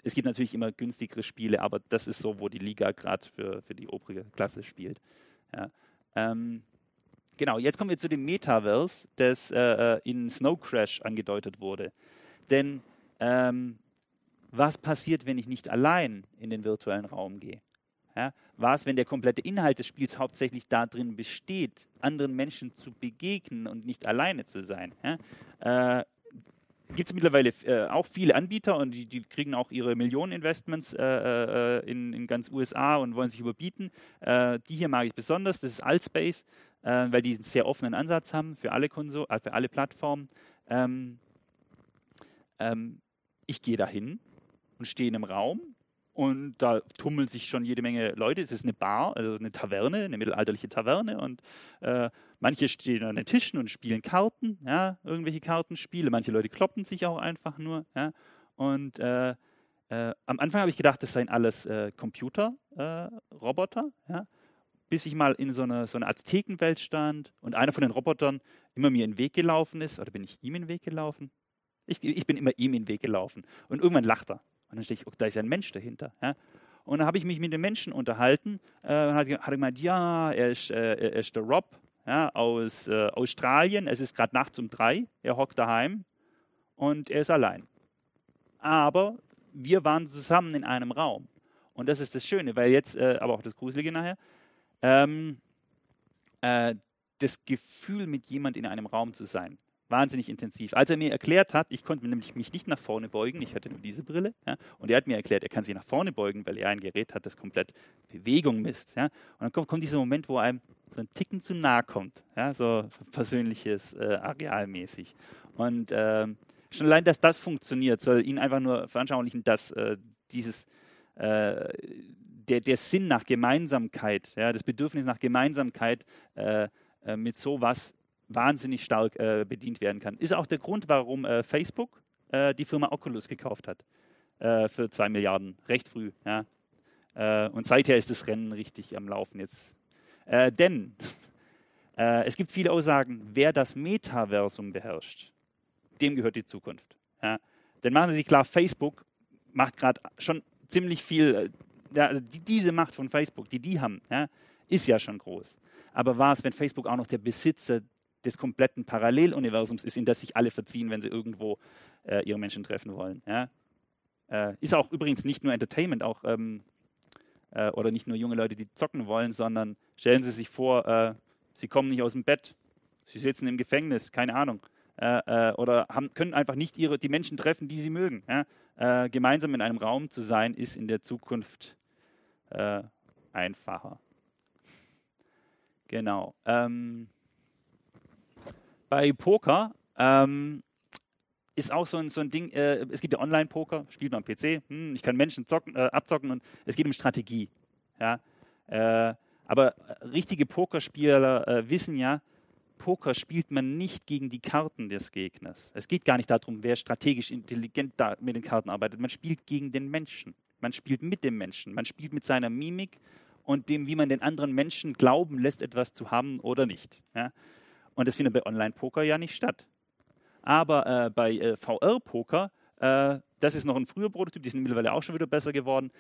es gibt natürlich immer günstigere Spiele, aber das ist so, wo die Liga gerade für, für die obere Klasse spielt. Ja. Ähm, genau, jetzt kommen wir zu dem Metaverse, das äh, äh, in Snow Crash angedeutet wurde. Denn ähm, was passiert, wenn ich nicht allein in den virtuellen Raum gehe? Ja, was, wenn der komplette Inhalt des Spiels hauptsächlich darin besteht, anderen Menschen zu begegnen und nicht alleine zu sein? Ja? Äh, gibt es mittlerweile äh, auch viele Anbieter und die, die, kriegen auch ihre Millioneninvestments äh, äh, in, in, ganz USA und wollen sich überbieten. Äh, die hier mag ich besonders, das ist Altspace, äh, weil die einen sehr offenen Ansatz haben für alle, Konso äh, für alle Plattformen. Ähm, ähm, ich gehe dahin und stehe in einem Raum und da tummeln sich schon jede Menge Leute. Es ist eine Bar, also eine Taverne, eine mittelalterliche Taverne. Und äh, manche stehen an den Tischen und spielen Karten, ja, irgendwelche Kartenspiele. Manche Leute kloppen sich auch einfach nur. Ja. Und äh, äh, am Anfang habe ich gedacht, das seien alles äh, Computerroboter. Äh, ja. Bis ich mal in so einer so eine Aztekenwelt stand und einer von den Robotern immer mir in den Weg gelaufen ist. Oder bin ich ihm in den Weg gelaufen? Ich, ich bin immer ihm in den Weg gelaufen. Und irgendwann lacht er. Und dann stehe ich, oh, da ist ein Mensch dahinter. Ja? Und dann habe ich mich mit dem Menschen unterhalten äh, und hat, hat gemeint, ja, er ist, äh, er ist der Rob ja, aus äh, Australien. Es ist gerade nachts um drei. Er hockt daheim und er ist allein. Aber wir waren zusammen in einem Raum. Und das ist das Schöne, weil jetzt, äh, aber auch das Gruselige nachher, ähm, äh, das Gefühl, mit jemand in einem Raum zu sein wahnsinnig intensiv. Als er mir erklärt hat, ich konnte nämlich mich nicht nach vorne beugen, ich hatte nur diese Brille, ja, und er hat mir erklärt, er kann sich nach vorne beugen, weil er ein Gerät hat, das komplett Bewegung misst. Ja, und dann kommt, kommt dieser Moment, wo einem so ein Ticken zu nahe kommt, ja, so persönliches, äh, arealmäßig. Und äh, schon allein, dass das funktioniert, soll Ihnen einfach nur veranschaulichen, dass äh, dieses, äh, der, der Sinn nach Gemeinsamkeit, ja, das Bedürfnis nach Gemeinsamkeit äh, äh, mit sowas wahnsinnig stark äh, bedient werden kann. Ist auch der Grund, warum äh, Facebook äh, die Firma Oculus gekauft hat äh, für zwei Milliarden, recht früh. Ja. und seither ist das Rennen richtig am Laufen jetzt. denn es gibt viele Aussagen, wer das Metaversum beherrscht, dem gehört die Zukunft. Ja. Denn machen Sie sich klar, Facebook macht gerade schon ziemlich viel, ja, also die, diese Macht von Facebook, die die haben, ja, ist ja schon groß. Aber was, wenn Facebook auch noch der Besitzer des kompletten Paralleluniversums ist, in das sich alle verziehen, wenn sie irgendwo äh, ihre Menschen treffen wollen? Ja? Äh, ist auch übrigens nicht nur Entertainment, auch ähm, äh, oder nicht nur junge Leute, die zocken wollen, sondern stellen Sie sich vor, äh, Sie kommen nicht aus dem Bett, Sie sitzen im Gefängnis, keine Ahnung. Äh, äh, oder haben, können einfach nicht ihre, die Menschen treffen, die sie mögen. Ja? Gemeinsam in einem Raum zu sein, ist in der Zukunft einfacher. Genau. Ähm, bei Poker ähm, ist auch so ein, so ein Ding, äh, es gibt ja Online-Poker, spielt man am PC, hm, ich kann Menschen zocken, äh, abzocken und es geht um Strategie. Ja? aber richtige Pokerspieler wissen ja, Poker spielt man nicht gegen die Karten des Gegners. Es geht gar nicht darum, wer strategisch intelligent mit den Karten arbeitet. Man spielt gegen den Menschen. Man spielt mit dem Menschen. Man spielt mit seiner Mimik und dem, wie man den anderen Menschen glauben lässt, etwas zu haben oder nicht. Ja? Und das findet bei Online-Poker ja nicht statt. Aber äh, bei äh, VR-Poker, äh, das ist noch ein früher Prototyp, die sind mittlerweile auch schon wieder besser geworden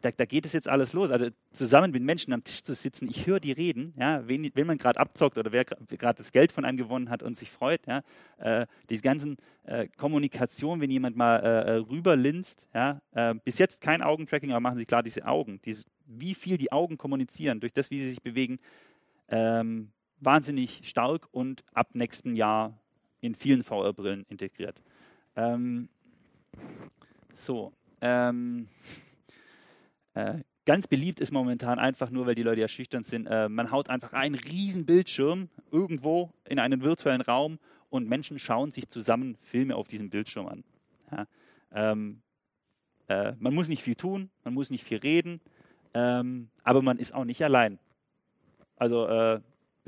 da, da, geht es jetzt alles los. Also zusammen mit Menschen am Tisch zu sitzen, ich höre die reden, ja, wenn, wenn man gerade abzockt oder wer gerade das Geld von einem gewonnen hat und sich freut, ja, äh, die ganzen äh, Kommunikation, wenn jemand mal äh, äh rüberlinst, ja, äh, bis jetzt kein Augentracking, aber machen Sie klar, diese Augen, dieses, wie viel die Augen kommunizieren, durch das, wie sie sich bewegen, ähm, wahnsinnig stark und ab nächsten Jahr in vielen VR-Brillen integriert. Ähm, so, ähm, äh, ganz beliebt ist momentan einfach nur, weil die Leute ja schüchtern sind, äh, man haut einfach einen riesen Bildschirm irgendwo in einen virtuellen Raum und Menschen schauen sich zusammen Filme auf diesem Bildschirm an. Ja, ähm, äh, man muss nicht viel tun, man muss nicht viel reden, ähm, aber man ist auch nicht allein. Also äh,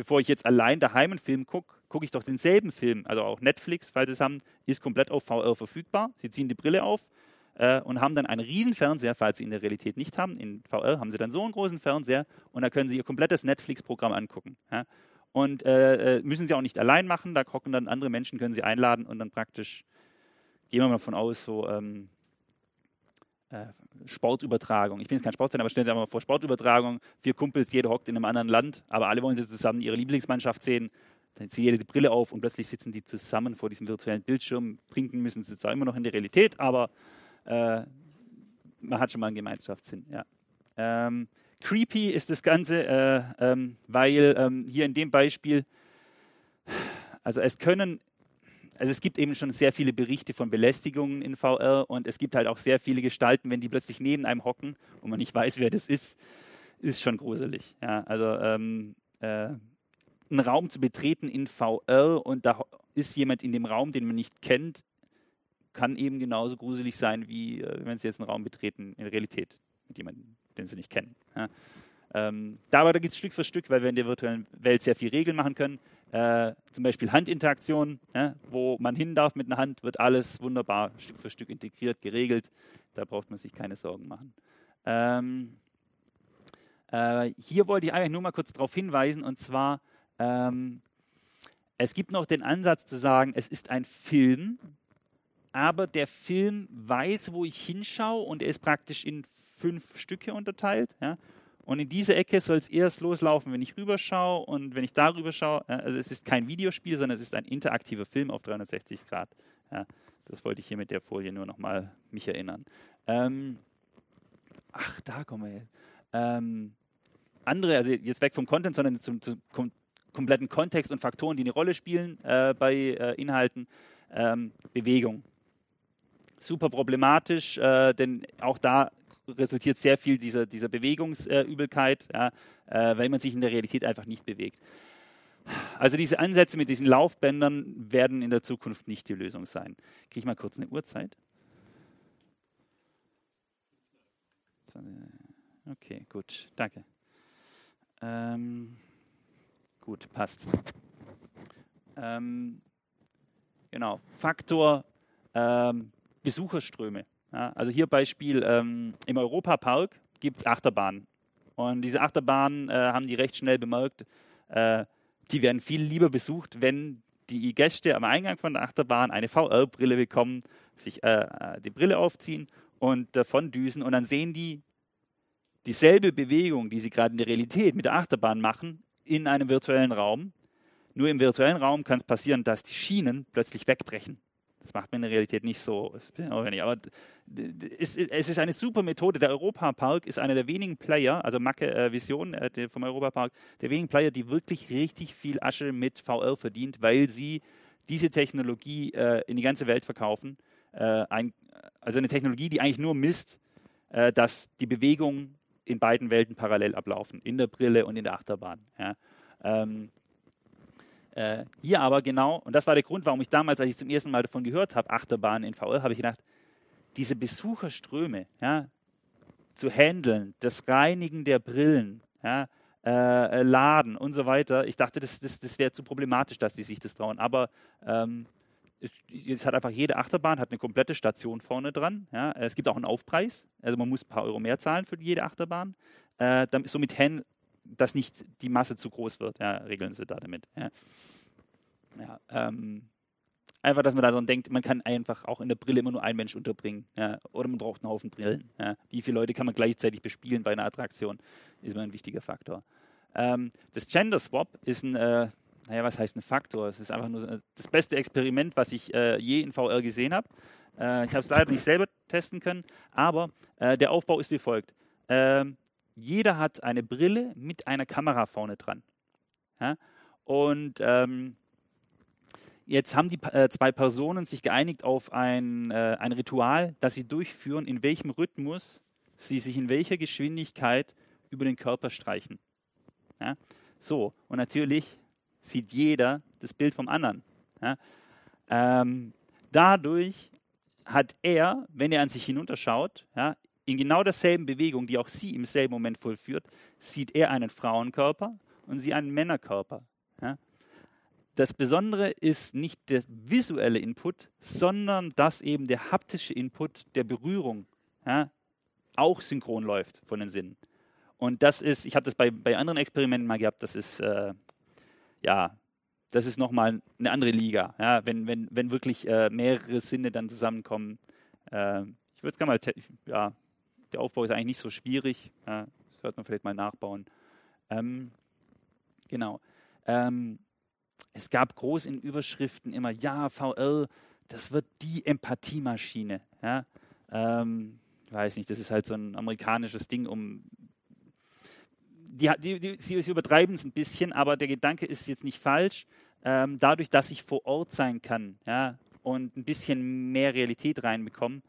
bevor ich jetzt allein daheim einen Film gucke, gucke ich doch denselben Film. Also auch Netflix, falls Sie es haben, ist komplett auf VR verfügbar. Sie ziehen die Brille auf, äh, und haben dann einen riesen Fernseher, falls sie in der Realität nicht haben. In VR haben sie dann so einen großen Fernseher und da können sie ihr komplettes Netflix-Programm angucken. Ja? Und äh, äh, müssen sie auch nicht allein machen, da hocken dann andere Menschen, können sie einladen und dann praktisch, gehen wir mal von aus, so ähm, äh, Sportübertragung. Ich bin jetzt kein Sportfan, aber stellen Sie sich mal vor, Sportübertragung, vier Kumpels, jeder hockt in einem anderen Land, aber alle wollen sie zusammen ihre Lieblingsmannschaft sehen. Dann zieht jeder die Brille auf und plötzlich sitzen die zusammen vor diesem virtuellen Bildschirm. Trinken müssen sie zwar immer noch in der Realität, aber äh, man hat schon mal einen Gemeinschaftssinn. Ja. Ähm, creepy ist das Ganze, äh, ähm, weil ähm, hier in dem Beispiel, also es können, also es gibt eben schon sehr viele Berichte von Belästigungen in VR und es gibt halt auch sehr viele Gestalten, wenn die plötzlich neben einem hocken und man nicht weiß, wer das ist, ist schon gruselig. Ja, also ähm, äh, einen Raum zu betreten in VR und da ist jemand in dem Raum, den man nicht kennt, kann eben genauso gruselig sein, wie äh, wenn Sie jetzt einen Raum betreten in Realität mit jemandem, den Sie nicht kennen. Ja. Ähm, da aber da geht es Stück für Stück, weil wir in der virtuellen Welt sehr viel Regeln machen können. Äh, zum Beispiel Handinteraktion, ja, wo man hin darf mit einer Hand, wird alles wunderbar Stück für Stück integriert, geregelt. Da braucht man sich keine Sorgen machen. Ähm, äh, hier wollte ich eigentlich nur mal kurz darauf hinweisen, und zwar, ähm, es gibt noch den Ansatz zu sagen, es ist ein Film, aber der Film weiß, wo ich hinschaue und er ist praktisch in fünf Stücke unterteilt. Ja? Und in dieser Ecke soll es erst loslaufen, wenn ich rüberschaue und wenn ich darüber schaue. Also es ist kein Videospiel, sondern es ist ein interaktiver Film auf 360 Grad. Ja, das wollte ich hier mit der Folie nur nochmal mich erinnern. Ähm, ach, da kommen wir jetzt. Ähm, andere, also jetzt weg vom Content, sondern zum, zum kom kompletten Kontext und Faktoren, die eine Rolle spielen äh, bei äh, Inhalten. Ähm, Bewegung super problematisch, äh, denn auch da resultiert sehr viel dieser, dieser Bewegungsübelkeit, ja, äh, weil man sich in der Realität einfach nicht bewegt. Also diese Ansätze mit diesen Laufbändern werden in der Zukunft nicht die Lösung sein. Kriege ich mal kurz eine Uhrzeit? Okay, gut, danke. Ähm, gut, passt. Ähm, genau, Faktor ähm, Besucherströme. Ja, also hier Beispiel, ähm, im Europapark gibt es Achterbahnen. Und diese Achterbahnen äh, haben die recht schnell bemerkt, äh, die werden viel lieber besucht, wenn die Gäste am Eingang von der Achterbahn eine VR-Brille bekommen, sich äh, äh, die Brille aufziehen und davon düsen und dann sehen die dieselbe Bewegung, die sie gerade in der Realität mit der Achterbahn machen, in einem virtuellen Raum. Nur im virtuellen Raum kann es passieren, dass die Schienen plötzlich wegbrechen. Das macht man in der Realität nicht so. Ist ein bisschen aufwendig. Aber es ist eine super Methode. Der Europapark ist einer der wenigen Player, also Macke äh, Vision äh, vom Europapark, der wenigen Player, die wirklich richtig viel Asche mit VR verdient, weil sie diese Technologie äh, in die ganze Welt verkaufen. Äh, ein, also eine Technologie, die eigentlich nur misst, äh, dass die Bewegungen in beiden Welten parallel ablaufen, in der Brille und in der Achterbahn. Ja. Ähm, äh, hier aber genau, und das war der Grund, warum ich damals, als ich zum ersten Mal davon gehört habe, Achterbahn in VR, habe ich gedacht, diese Besucherströme ja, zu handeln, das Reinigen der Brillen, ja, äh, äh Laden und so weiter, ich dachte, das, das, das wäre zu problematisch, dass die sich das trauen. Aber ähm, es, es, hat einfach jede Achterbahn hat eine komplette Station vorne dran. Ja. Es gibt auch einen Aufpreis, also man muss ein paar Euro mehr zahlen für jede Achterbahn. Äh, damit, somit dass nicht die Masse zu groß wird, ja, regeln sie da damit. Ja. Ja, ähm, einfach, dass man daran denkt, man kann einfach auch in der Brille immer nur einen Mensch unterbringen. Ja, oder man braucht einen Haufen Brillen. Ja. Wie viele Leute kann man gleichzeitig bespielen bei einer Attraktion? Ist immer ein wichtiger Faktor. Ähm, das Gender Swap ist ein, äh, naja, was heißt ein Faktor? Es ist einfach nur äh, das beste Experiment, was ich äh, je in VR gesehen habe. Äh, ich habe es leider nicht selber testen können, aber äh, der Aufbau ist wie folgt. Ähm, jeder hat eine Brille mit einer Kamera vorne dran. Ja? Und ähm, jetzt haben die äh, zwei Personen sich geeinigt auf ein, äh, ein Ritual, das sie durchführen, in welchem Rhythmus sie sich in welcher Geschwindigkeit über den Körper streichen. Ja? So, und natürlich sieht jeder das Bild vom anderen. Ja? Ähm, dadurch hat er, wenn er an sich hinunterschaut, ja, in genau derselben Bewegung, die auch sie im selben Moment vollführt, sieht er einen Frauenkörper und sie einen Männerkörper. Ja? Das Besondere ist nicht der visuelle Input, sondern dass eben der haptische Input der Berührung ja, auch synchron läuft von den Sinnen. Und das ist, ich habe das bei, bei anderen Experimenten mal gehabt, das ist, äh, ja, das ist nochmal eine andere Liga, ja, wenn, wenn, wenn wirklich äh, mehrere Sinne dann zusammenkommen. Äh, ich würde es gerne mal, ja, der Aufbau ist eigentlich nicht so schwierig. Das sollte man vielleicht mal nachbauen. Ähm, genau. Ähm, es gab groß in Überschriften immer, ja, VR, das wird die Empathiemaschine. Ja? Ähm, weiß nicht, das ist halt so ein amerikanisches Ding, um. Die, die, die, sie, sie übertreiben es ein bisschen, aber der Gedanke ist jetzt nicht falsch. Ähm, dadurch, dass ich vor Ort sein kann ja, und ein bisschen mehr Realität reinbekomme,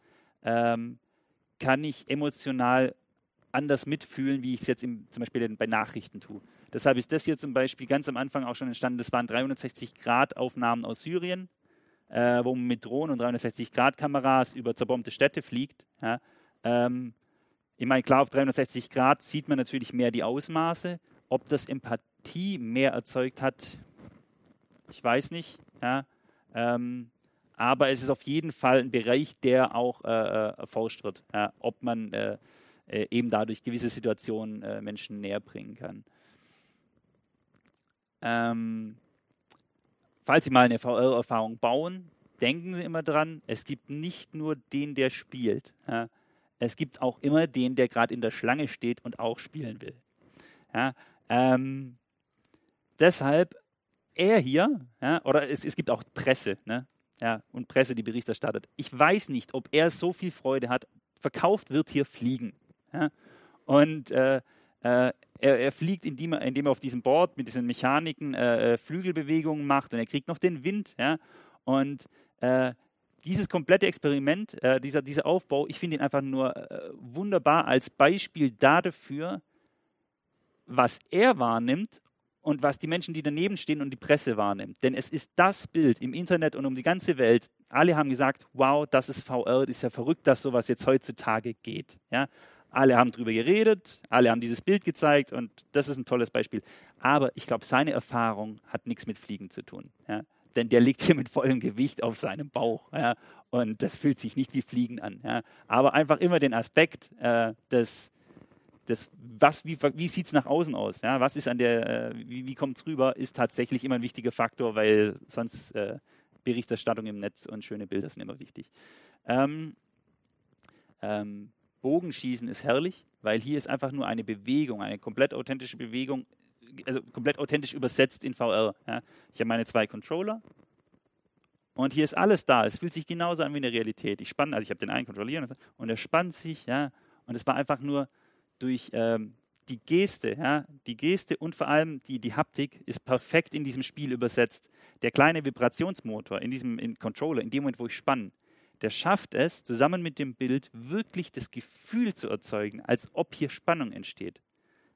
ähm, kann ich emotional anders mitfühlen, wie ich es jetzt im, zum Beispiel bei Nachrichten tue. Deshalb ist das hier zum Beispiel ganz am Anfang auch schon entstanden. Das waren 360-Grad-Aufnahmen aus Syrien, äh, wo man mit Drohnen und 360-Grad-Kameras über zerbombte Städte fliegt. Ja. Ähm, ich meine, klar, auf 360 Grad sieht man natürlich mehr die Ausmaße. Ob das Empathie mehr erzeugt hat, ich weiß nicht. Ja. Ähm, aber es ist auf jeden Fall ein Bereich, der auch äh, äh, erforscht wird, ja, ob man äh, äh, eben dadurch gewisse Situationen äh, Menschen näher bringen kann. Ähm, falls Sie mal eine VR-Erfahrung bauen, denken Sie immer dran, es gibt nicht nur den, der spielt. Ja. Es gibt auch immer den, der gerade in der Schlange steht und auch spielen will. Ja. Ähm, deshalb er hier, ja, oder es, es gibt auch Presse, ne? Ja, und Presse, die Bericht erstattet. Ich weiß nicht, ob er so viel Freude hat. Verkauft wird hier Fliegen. Ja? Und äh, äh, er, er, fliegt, indem er, indem er, auf diesem Board mit diesen Mechaniken äh, äh Flügelbewegungen macht und er kriegt noch den Wind. Ja? Und äh, dieses komplette Experiment, äh, dieser, dieser Aufbau, ich finde ihn einfach nur wunderbar als Beispiel dafür, was er wahrnimmt und was die Menschen, die daneben stehen und die Presse wahrnimmt. Denn es ist das Bild im Internet und um die ganze Welt. Alle haben gesagt, wow, das ist VR, das ist ja verrückt, dass sowas jetzt heutzutage geht. Ja? alle haben darüber geredet, alle haben dieses Bild gezeigt und das ist ein tolles Beispiel. Aber ich glaube, seine Erfahrung hat nichts mit Fliegen zu tun. Ja? Denn der liegt hier mit vollem Gewicht auf seinem Bauch. Ja? Und das fühlt sich nicht wie Fliegen an. Aber einfach immer den Aspekt äh, des, des, was, wie, wie sieht es nach außen aus? Ja? Was ist an der, äh, wie, wie kommt es rüber, ist tatsächlich immer ein wichtiger Faktor, weil sonst äh, Berichterstattung im Netz und schöne Bilder sind immer wichtig. Ähm, ähm, Bogenschießen ist herrlich, weil hier ist einfach nur eine Bewegung, eine komplett authentische Bewegung, also komplett authentisch übersetzt in VR. Ja. Ich habe meine zwei Controller und hier ist alles da. Es fühlt sich genauso an wie in der Realität. Ich spanne, also ich habe den einen kontrollieren und er spannt sich, ja, und es war einfach nur durch ähm, die Geste, ja, die Geste und vor allem die, die Haptik ist perfekt in diesem Spiel übersetzt. Der kleine Vibrationsmotor in diesem in Controller, in dem Moment, wo ich spanne, der schafft es, zusammen mit dem Bild wirklich das Gefühl zu erzeugen, als ob hier Spannung entsteht.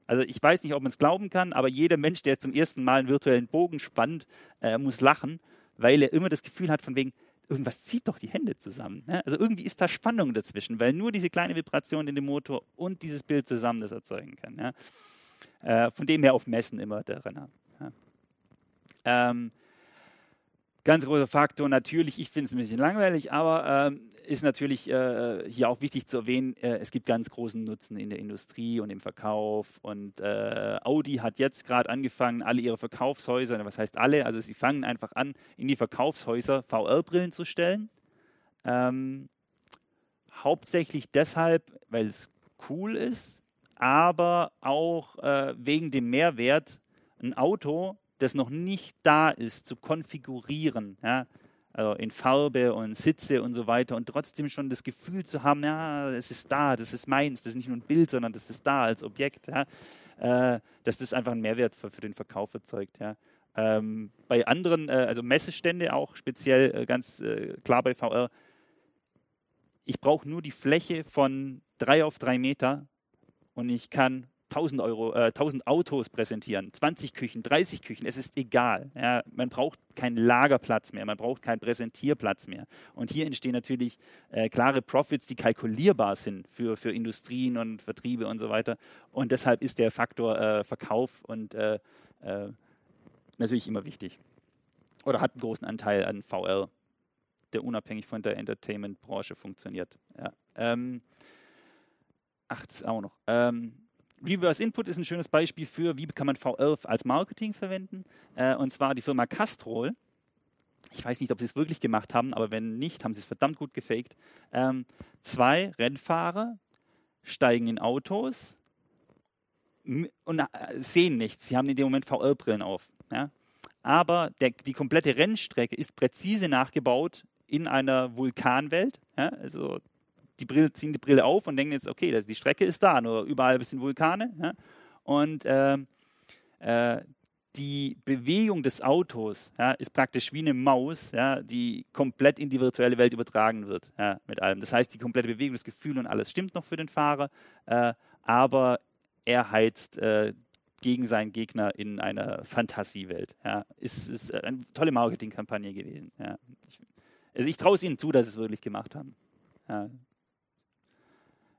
Also ich weiß nicht, ob man es glauben kann, aber jeder Mensch, der zum ersten Mal einen virtuellen Bogen spannt, äh, muss lachen, weil er immer das Gefühl hat von wegen, irgendwas zieht doch die Hände zusammen. Ne? Also irgendwie ist da Spannung dazwischen, weil nur diese kleine Vibration in dem Motor und dieses Bild zusammen das erzeugen kann. Ja? Äh, von dem her auf Messen immer der Renner. Ja? Ähm, ganz großer Faktor. Natürlich, ich finde es ein bisschen langweilig, aber ähm, ist natürlich äh, hier auch wichtig zu erwähnen, äh, es gibt ganz großen Nutzen in der Industrie und im Verkauf. Und äh, Audi hat jetzt gerade angefangen, alle ihre Verkaufshäuser, was heißt alle, also sie fangen einfach an, in die Verkaufshäuser VR-Brillen zu stellen. Ähm, hauptsächlich deshalb, weil es cool ist, aber auch äh, wegen dem Mehrwert, ein Auto das noch nicht da ist, zu konfigurieren. Ja? Also in Farbe und Sitze und so weiter und trotzdem schon das Gefühl zu haben, ja, es ist da, das ist meins, das ist nicht nur ein Bild, sondern das ist da als Objekt. Ja? Äh, dass das einfach einen Mehrwert für, für den Verkauf erzeugt. Ja? Ähm, bei anderen, äh, also Messestände auch speziell äh, ganz äh, klar bei VR, ich brauche nur die Fläche von drei auf drei Meter und ich kann 1000, Euro, äh, 1000 Autos präsentieren, 20 Küchen, 30 Küchen, es ist egal. Ja, man braucht keinen Lagerplatz mehr, man braucht keinen Präsentierplatz mehr. Und hier entstehen natürlich äh, klare Profits, die kalkulierbar sind für, für Industrien und Vertriebe und so weiter. Und deshalb ist der Faktor äh, Verkauf und äh, äh, natürlich immer wichtig. Oder hat einen großen Anteil an VR, der unabhängig von der Entertainment-Branche funktioniert. Ja. Ähm, ach, das ist auch noch. Ähm, Reverse Input ist ein schönes Beispiel für, wie kann man VR als Marketing verwenden. Äh, und zwar die Firma Castrol. Ich weiß nicht, ob sie es wirklich gemacht haben, aber wenn nicht, haben sie es verdammt gut gefaked. Ähm, zwei Rennfahrer steigen in Autos und äh, sehen nichts. Sie haben in dem Moment VR-Brillen auf. Ja? Aber der, die komplette Rennstrecke ist präzise nachgebaut in einer Vulkanwelt. Ja? Also die Brille, ziehen die Brille auf und denken jetzt, okay, die Strecke ist da, nur überall ein bisschen Vulkane. Ja? Und äh, äh, die Bewegung des Autos ja, ist praktisch wie eine Maus, ja, die komplett in die virtuelle Welt übertragen wird ja, mit allem. Das heißt, die komplette Bewegung, das Gefühl und alles stimmt noch für den Fahrer, äh, aber er heizt äh, gegen seinen Gegner in einer Fantasiewelt. Ja. Ist, ist eine tolle Marketingkampagne gewesen. Ja. Ich, also ich traue es ihnen zu, dass sie es wirklich gemacht haben. Ja.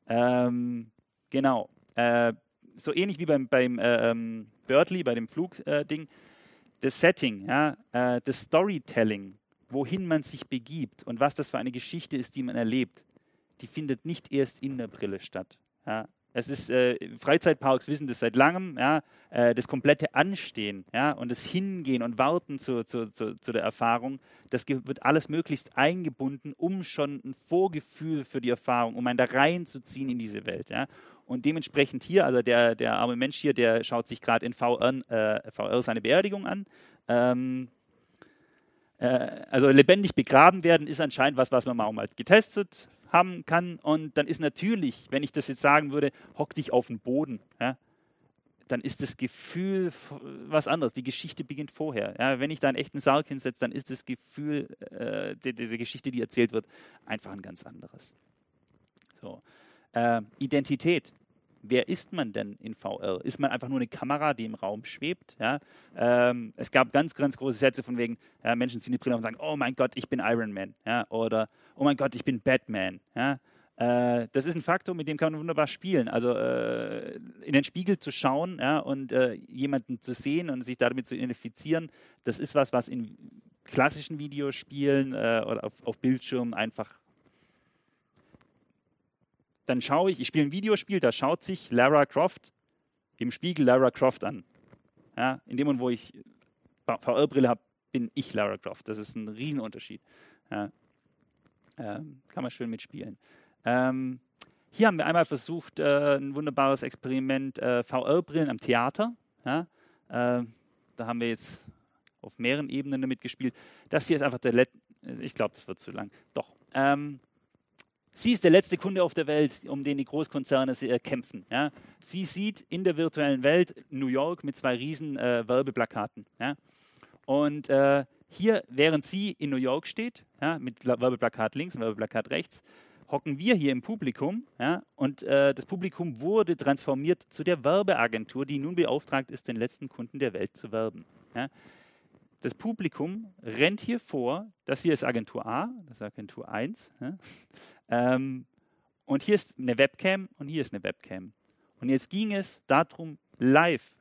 Ähm, genau. Äh, so ähnlich wie beim, beim äh, ähm, Birdly, bei dem Flugding. Äh, das Setting, ja, äh, das Storytelling, wohin man sich begibt und was das für eine Geschichte ist, die man erlebt, die findet nicht erst in der Brille statt. Ja. Es ist, äh, Freizeitparks wissen das seit langem, ja, äh, das komplette Anstehen ja, und das Hingehen und Warten zu, zu, zu, zu, der Erfahrung, das wird alles möglichst eingebunden, um schon ein Vorgefühl für die Erfahrung, um einen da reinzuziehen in diese Welt. Ja. Und dementsprechend hier, also der, der arme Mensch hier, der schaut sich gerade in VR, äh, VR seine Beerdigung an. Ähm, äh, also lebendig begraben werden ist anscheinend was, was man mal, mal getestet haben kann. Und dann ist natürlich, wenn ich das jetzt sagen würde, hock dich auf den Boden, ja, dann ist das Gefühl was anderes. Die Geschichte beginnt vorher. Ja, wenn ich da einen echten Sarg hinsetze, dann ist das Gefühl äh, der, der, Geschichte, die erzählt wird, einfach ein ganz anderes. So. Äh, Identität wer ist man denn in VR? Ist man einfach nur eine Kamera, die im Raum schwebt? Ja? Ähm, es gab ganz, ganz große Sätze von wegen, ja, Menschen ziehen die Brille und sagen, oh mein Gott, ich bin Iron Man. Ja? Oder, oh mein Gott, ich bin Batman. Ja? Äh, das ist ein Faktor, mit dem kann man wunderbar spielen. Also äh, in den Spiegel zu schauen ja, und äh, jemanden zu sehen und sich damit zu identifizieren, das ist was, was in klassischen Videospielen äh, oder auf, auf Bildschirmen einfach. Dann schaue ich, ich spiele ein Videospiel, da schaut sich Lara Croft im Spiegel Lara Croft an. Ja, in dem Moment, wo ich VR-Brille habe, bin ich Lara Croft. Das ist ein Riesenunterschied. Ja. Ähm, kann man schön mitspielen. Ähm, hier haben wir einmal versucht, äh, ein wunderbares Experiment, äh, VR-Brillen am Theater. Ja? Äh, da haben wir jetzt auf mehreren Ebenen damit gespielt. Das hier ist einfach der letzte, ich glaube, das wird zu lang. Doch. Ähm, sie ist der letzte Kunde auf der Welt, um den die Großkonzerne äh, kämpfen. Ja? Sie sieht in der virtuellen Welt New York mit zwei riesen äh, Werbeplakaten. Ja? Und äh, hier, während sie in New York steht, ja, mit Werbeplakat links und Werbeplakat rechts, hocken wir hier im Publikum ja, und äh, das Publikum wurde transformiert zu der Werbeagentur, die nun beauftragt ist, den letzten Kunden der Welt zu werben. Ja. Das Publikum rennt hier vor, das hier ist Agentur A, das ist Agentur 1. Ja. Ähm, und hier ist eine Webcam und hier ist eine Webcam. Und jetzt ging es darum, live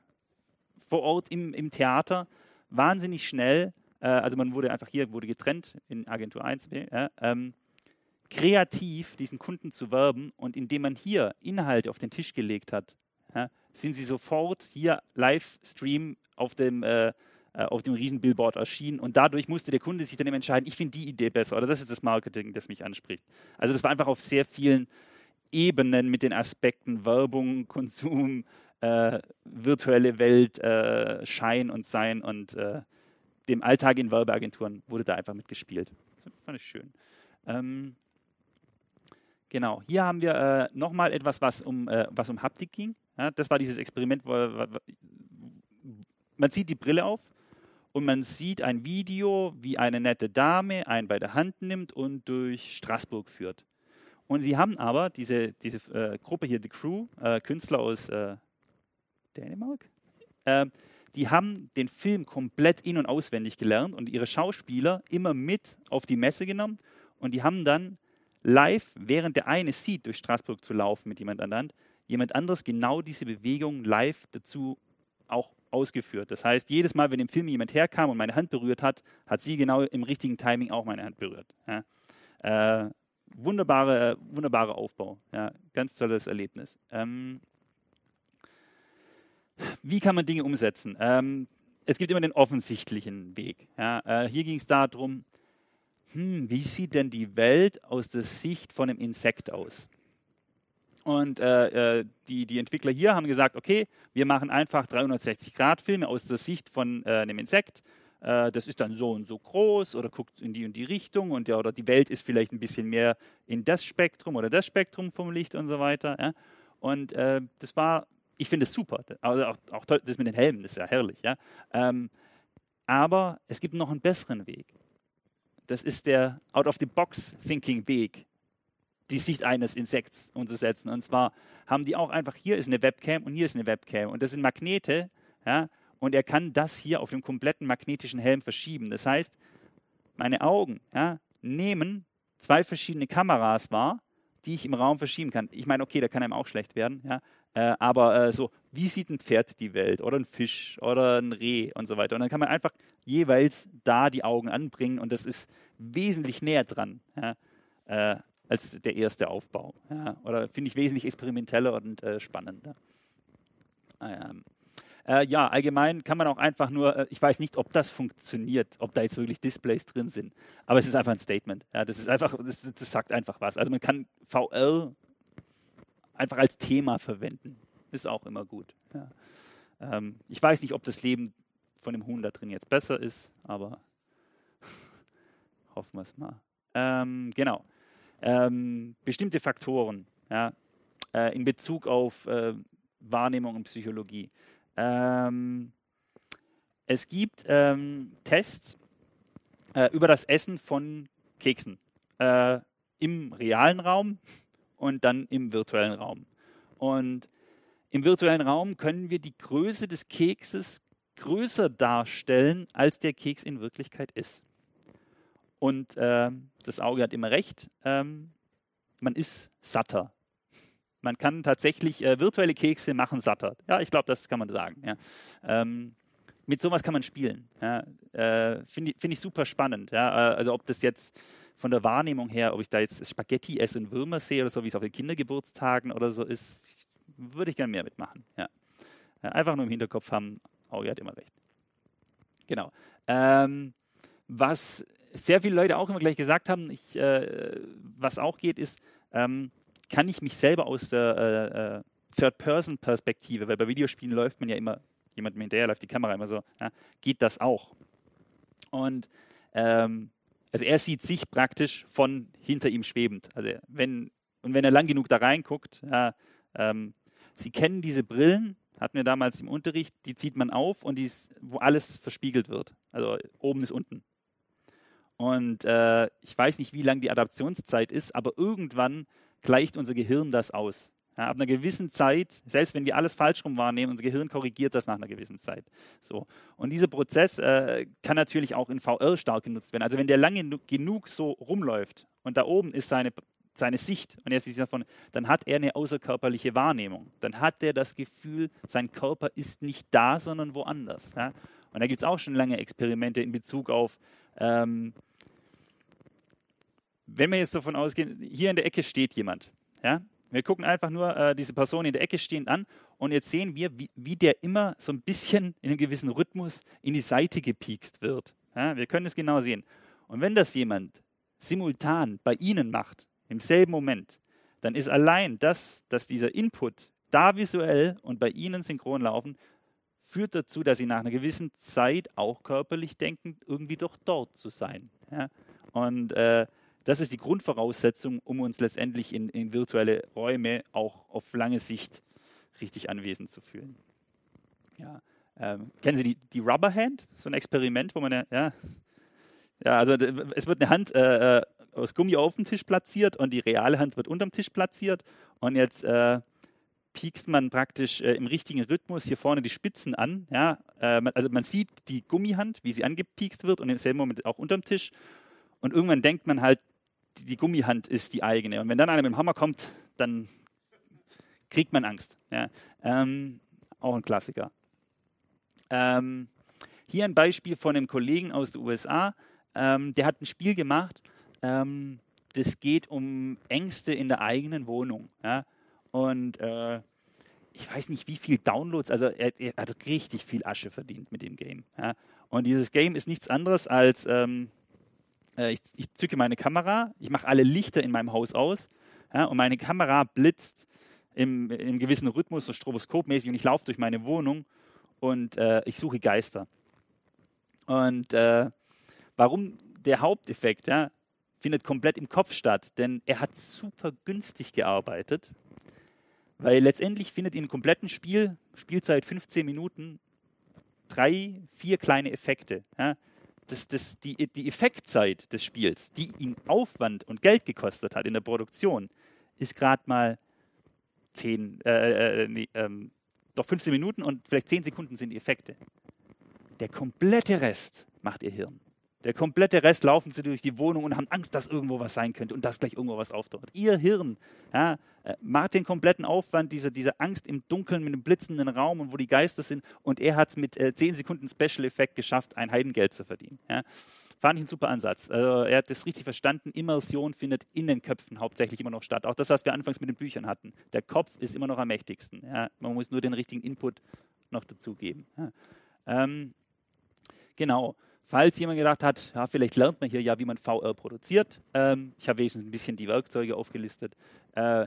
vor Ort im, im Theater, wahnsinnig schnell, äh, also man wurde einfach hier, wurde getrennt in Agentur 1, äh, ähm, kreativ diesen Kunden zu werben und indem man hier Inhalte auf den Tisch gelegt hat, ja, sind sie sofort hier Livestream auf dem, äh, äh, auf dem Riesenbillboard erschienen und dadurch musste der Kunde sich dann eben entscheiden, ich finde die Idee besser oder das ist das Marketing, das mich anspricht. Also das war einfach auf sehr vielen Ebenen mit den Aspekten Werbung, Konsum, äh, virtuelle Welt, äh, Schein und Sein und äh, dem Alltag in Werbeagenturen wurde da einfach mitgespielt. Das fand ich schön. Ähm, Genau, hier haben wir äh, nochmal etwas, was um, äh, was um Haptik ging. Ja, das war dieses Experiment, wo, man zieht die Brille auf und man sieht ein Video, wie eine nette Dame einen bei der Hand nimmt und durch Straßburg führt. Und sie haben aber, diese, diese äh, Gruppe hier, The Crew, äh, Künstler aus äh, Dänemark, äh, die haben den Film komplett in- und auswendig gelernt und ihre Schauspieler immer mit auf die Messe genommen und die haben dann live, während der eine sieht, durch Straßburg zu laufen mit jemand anderem, jemand anderes genau diese Bewegung live dazu auch ausgeführt. Das heißt, jedes Mal, wenn im Film jemand herkam und meine Hand berührt hat, hat sie genau im richtigen Timing auch meine Hand berührt. Ja. Äh, wunderbare, wunderbarer Aufbau. Ja. Ganz tolles Erlebnis. Ähm, wie kann man Dinge umsetzen? Ähm, es gibt immer den offensichtlichen Weg. Ja. Äh, hier ging es darum, hm, wie sieht denn die Welt aus der Sicht von einem Insekt aus? Und äh, äh die, die Entwickler hier haben gesagt, okay, wir machen einfach 360-Grad-Filme aus der Sicht von äh, einem Insekt. Äh, das ist dann so und so groß oder guckt in die und die Richtung und der, oder die Welt ist vielleicht ein bisschen mehr in das Spektrum oder das Spektrum vom Licht und so weiter. Ja? Und äh, das war, ich finde es super. Also auch, auch toll, das mit den Helmen, ist ja herrlich. Ja? Ähm, aber es gibt noch einen besseren Weg. Das ist der Out-of-the-Box-Thinking-Weg, die Sicht eines Insekts umzusetzen. Und zwar haben die auch einfach, hier ist eine Webcam und hier ist eine Webcam. Und das sind Magnete. Ja, und er kann das hier auf dem kompletten magnetischen Helm verschieben. Das heißt, meine Augen ja, nehmen zwei verschiedene Kameras wahr, die ich im Raum verschieben kann. Ich meine, okay, da kann einem auch schlecht werden, ja, äh, aber äh, so, wie sieht ein Pferd die Welt oder ein Fisch oder ein Reh und so weiter. Und dann kann man einfach jeweils da die Augen anbringen und das ist wesentlich näher dran ja, äh, als der erste Aufbau. Ja, oder finde ich wesentlich experimenteller und äh, spannender. Ähm, äh, ja, allgemein kann man auch einfach nur, äh, ich weiß nicht, ob das funktioniert, ob da jetzt wirklich Displays drin sind, aber es ist einfach ein Statement. Ja, das ist einfach, das, das sagt einfach was. Also man kann VR einfach als Thema verwenden. Ist auch immer gut. Ja. Ähm, ich weiß nicht, ob das Leben von dem Huhn da drin jetzt besser ist, aber hoffen wir es mal. Ähm, genau. Ähm, bestimmte Faktoren ja, äh, in Bezug auf äh, Wahrnehmung und Psychologie. Ähm, es gibt ähm, Tests äh, über das Essen von Keksen äh, im realen Raum und dann im virtuellen Raum. Und im virtuellen Raum können wir die Größe des Kekses größer darstellen, als der Keks in Wirklichkeit ist. Und äh, das Auge hat immer recht. Ähm, man ist satter. Man kann tatsächlich äh, virtuelle Kekse machen satter. Ja, ich glaube, das kann man sagen. Ja. Ähm, mit sowas kann man spielen. Ja. Äh, Finde find ich super spannend. Ja. Äh, also ob das jetzt von der Wahrnehmung her, ob ich da jetzt Spaghetti esse und Würmer sehe oder so, wie es auf den Kindergeburtstagen oder so ist, würde ich gerne mehr mitmachen. Ja. Äh, einfach nur im Hinterkopf haben, Auge hat immer recht. Genau. Ähm, was sehr viele Leute auch immer gleich gesagt haben, ich, äh, was auch geht, ist, ähm, kann ich mich selber aus der äh, äh, Third-Person-Perspektive, weil bei Videospielen läuft man ja immer, jemandem hinterher läuft die Kamera immer so, ja, geht das auch? Und ähm, also er sieht sich praktisch von hinter ihm schwebend. Also wenn, und wenn er lang genug da reinguckt, ja, ähm, Sie kennen diese Brillen, hatten wir damals im Unterricht, die zieht man auf und die ist, wo alles verspiegelt wird. Also oben ist unten. Und äh, ich weiß nicht, wie lang die Adaptionszeit ist, aber irgendwann gleicht unser Gehirn das aus. Ja, ab einer gewissen Zeit, selbst wenn wir alles falsch rum wahrnehmen, unser Gehirn korrigiert das nach einer gewissen Zeit. So. Und dieser Prozess äh, kann natürlich auch in VR stark genutzt werden. Also wenn der lange genug so rumläuft und da oben ist seine, seine Sicht und er sieht davon, dann hat er eine außerkörperliche Wahrnehmung. Dann hat er das Gefühl, sein Körper ist nicht da, sondern woanders. Ja? Und da gibt es auch schon lange Experimente in Bezug auf ähm, wenn wir jetzt davon ausgehen, hier in der Ecke steht jemand, ja, wir gucken einfach nur äh, diese Person in der Ecke stehend an und jetzt sehen wir, wie, wie der immer so ein bisschen in einem gewissen Rhythmus in die Seite gepiekst wird. Ja, wir können es genau sehen. Und wenn das jemand simultan bei Ihnen macht, im selben Moment, dann ist allein das, dass dieser Input da visuell und bei Ihnen synchron laufen, führt dazu, dass Sie nach einer gewissen Zeit auch körperlich denken, irgendwie doch dort zu sein. Ja? Und äh, das ist die Grundvoraussetzung, um uns letztendlich in, in virtuelle Räume auch auf lange Sicht richtig anwesend zu fühlen. Ja, ähm, kennen Sie die, die Rubber Hand? So ein Experiment, wo man ja, ja, ja also es wird eine Hand äh, äh, aus Gummi auf dem Tisch platziert und die reale Hand wird unterm Tisch platziert und jetzt äh, piekst man praktisch äh, im richtigen Rhythmus hier vorne die Spitzen an. Ja? Äh, also man sieht die Gummihand, wie sie angepiekst wird und im selben Moment auch unterm Tisch. Und irgendwann denkt man halt, die Gummihand ist die eigene. Und wenn dann einer mit dem Hammer kommt, dann kriegt man Angst. Ja. Ähm, auch ein Klassiker. Ähm, hier ein Beispiel von einem Kollegen aus den USA. Ähm, der hat ein Spiel gemacht. Ähm, das geht um Ängste in der eigenen Wohnung. Ja. Und äh, ich weiß nicht, wie viel Downloads, also er, er, hat richtig viel Asche verdient mit dem Game. Ja. Und dieses Game ist nichts anderes als ähm, äh, ich, ich, zücke meine Kamera, ich mache alle Lichter in meinem Haus aus ja, und meine Kamera blitzt im, im gewissen Rhythmus, so stroboskopmäßig und ich laufe durch meine Wohnung und äh, ich suche Geister. Und äh, warum der Haupteffekt ja, findet komplett im Kopf statt, denn er hat super günstig gearbeitet, weil letztendlich findet in kompletten Spiel, Spielzeit 15 Minuten, drei, vier kleine Effekte. Ja das, das, die, die Effektzeit des Spiels, die ihn Aufwand und Geld gekostet hat in der Produktion, ist gerade mal 10, äh, äh, nee, ähm, doch 15 Minuten und vielleicht 10 Sekunden sind die Effekte. Der komplette Rest macht ihr Hirn. Der komplette Rest laufen sie durch die Wohnung und haben Angst, dass irgendwo was sein könnte und dass gleich irgendwo was auftaucht. Ihr Hirn ja, äh, macht den kompletten Aufwand, diese, diese Angst im Dunkeln mit einem blitzenden Raum und wo die Geister sind. Und er hat es mit äh, 10 Sekunden Special Effekt geschafft, ein Heidengeld zu verdienen. Ja. Fand ich einen super Ansatz. Also er hat das richtig verstanden. Immersion findet in den Köpfen hauptsächlich immer noch statt. Auch das, was wir anfangs mit den Büchern hatten. Der Kopf ist immer noch am mächtigsten. Ja. Man muss nur den richtigen Input noch dazugeben. Ja. Ähm, genau. Falls jemand gedacht hat, ja, vielleicht lernt man hier ja, wie man VR produziert. Ähm, ich habe wenigstens ein bisschen die Werkzeuge aufgelistet. Äh,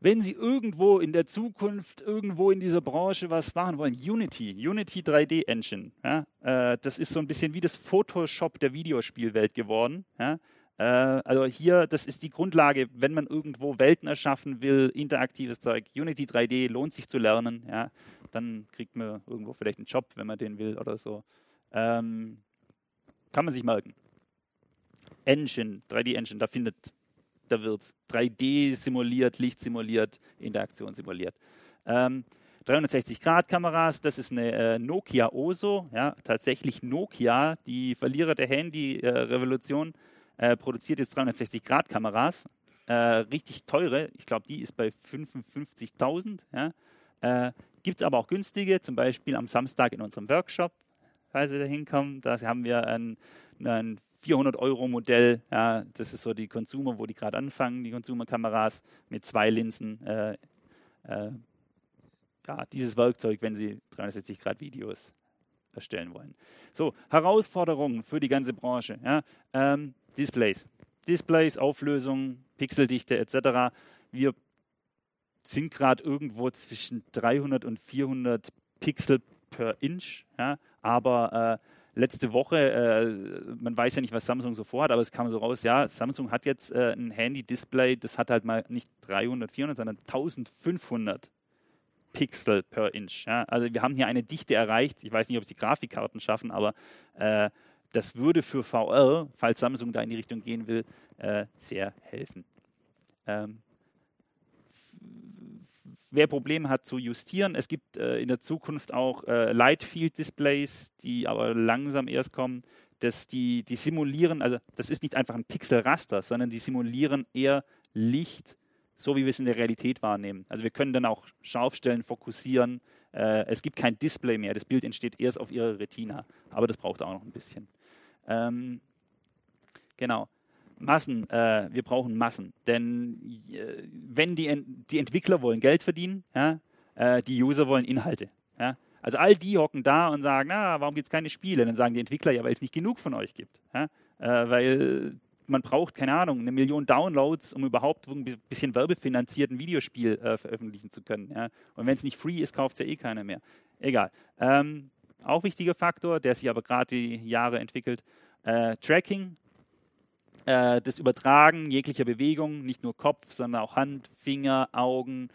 wenn Sie irgendwo in der Zukunft, irgendwo in dieser Branche was machen wollen, Unity, Unity 3D Engine, ja, äh, das ist so ein bisschen wie das Photoshop der Videospielwelt geworden. Ja. Äh, also hier, das ist die Grundlage, wenn man irgendwo Welten erschaffen will, interaktives Zeug. Unity 3D lohnt sich zu lernen. Ja. Dann kriegt man irgendwo vielleicht einen Job, wenn man den will oder so. Ähm, kann man sich merken. Engine, 3D-Engine, da findet, da wird 3D simuliert, Licht simuliert, Interaktion simuliert. Ähm, 360-Grad-Kameras, das ist eine äh, Nokia Oso, ja, tatsächlich Nokia, die Verlierer der Handy-Revolution, äh, produziert jetzt 360-Grad-Kameras. äh, richtig teure, ich glaube, die ist bei 55.000. Ja. Äh, Gibt es aber auch günstige, zum Beispiel am Samstag in unserem Workshop, falls Sie da hinkommen. Da haben wir ein, ein 400-Euro-Modell. Ja, das ist so die Consumer, wo die gerade anfangen, die Consumer-Kameras mit zwei Linsen. Äh, äh, ja, dieses Werkzeug, wenn Sie 360-Grad-Videos erstellen wollen. So, Herausforderungen für die ganze Branche. Ja, ähm, Displays. Displays, Auflösung, Pixeldichte etc. Wir sind gerade irgendwo zwischen 300 und 400 Pixel per Inch. Ja, aber äh, letzte Woche, äh, man weiß ja nicht, was Samsung so vorhat, aber es kam so raus, ja, Samsung hat jetzt äh, ein Handy-Display, das hat halt mal nicht 300, 400, sondern 1500 Pixel per Inch. Ja. Also wir haben hier eine Dichte erreicht. Ich weiß nicht, ob es die Grafikkarten schaffen, aber äh, das würde für VR, falls Samsung da in die Richtung gehen will, äh, sehr helfen. Ähm, wer Probleme hat zu justieren, es gibt äh, in der Zukunft auch äh, Lightfield-Displays, die aber langsam erst kommen, dass die, die simulieren, also das ist nicht einfach ein Pixelraster, sondern die simulieren eher Licht, so wie wir es in der Realität wahrnehmen. Also wir können dann auch Scharfstellen fokussieren. Äh, es gibt kein Display mehr, das Bild entsteht erst auf ihrer Retina, aber das braucht auch noch ein bisschen. Ähm, genau. Massen, äh, wir brauchen Massen. Denn äh, wenn die, die Entwickler wollen Geld verdienen, ja, äh, die User wollen Inhalte. Ja. Also all die hocken da und sagen, na, warum gibt es keine Spiele? Dann sagen die Entwickler, ja, weil es nicht genug von euch gibt. Ja. Äh, weil man braucht, keine Ahnung, eine Million Downloads, um überhaupt ein bisschen werbefinanzierten Videospiel äh, veröffentlichen zu können. Ja. Und wenn es nicht free ist, kauft es ja eh keiner mehr. Egal. Ähm, auch wichtiger Faktor, der sich aber gerade die Jahre entwickelt, äh, Tracking, äh, das Übertragen jeglicher Bewegung, nicht nur Kopf, sondern auch Hand, Finger, Augen,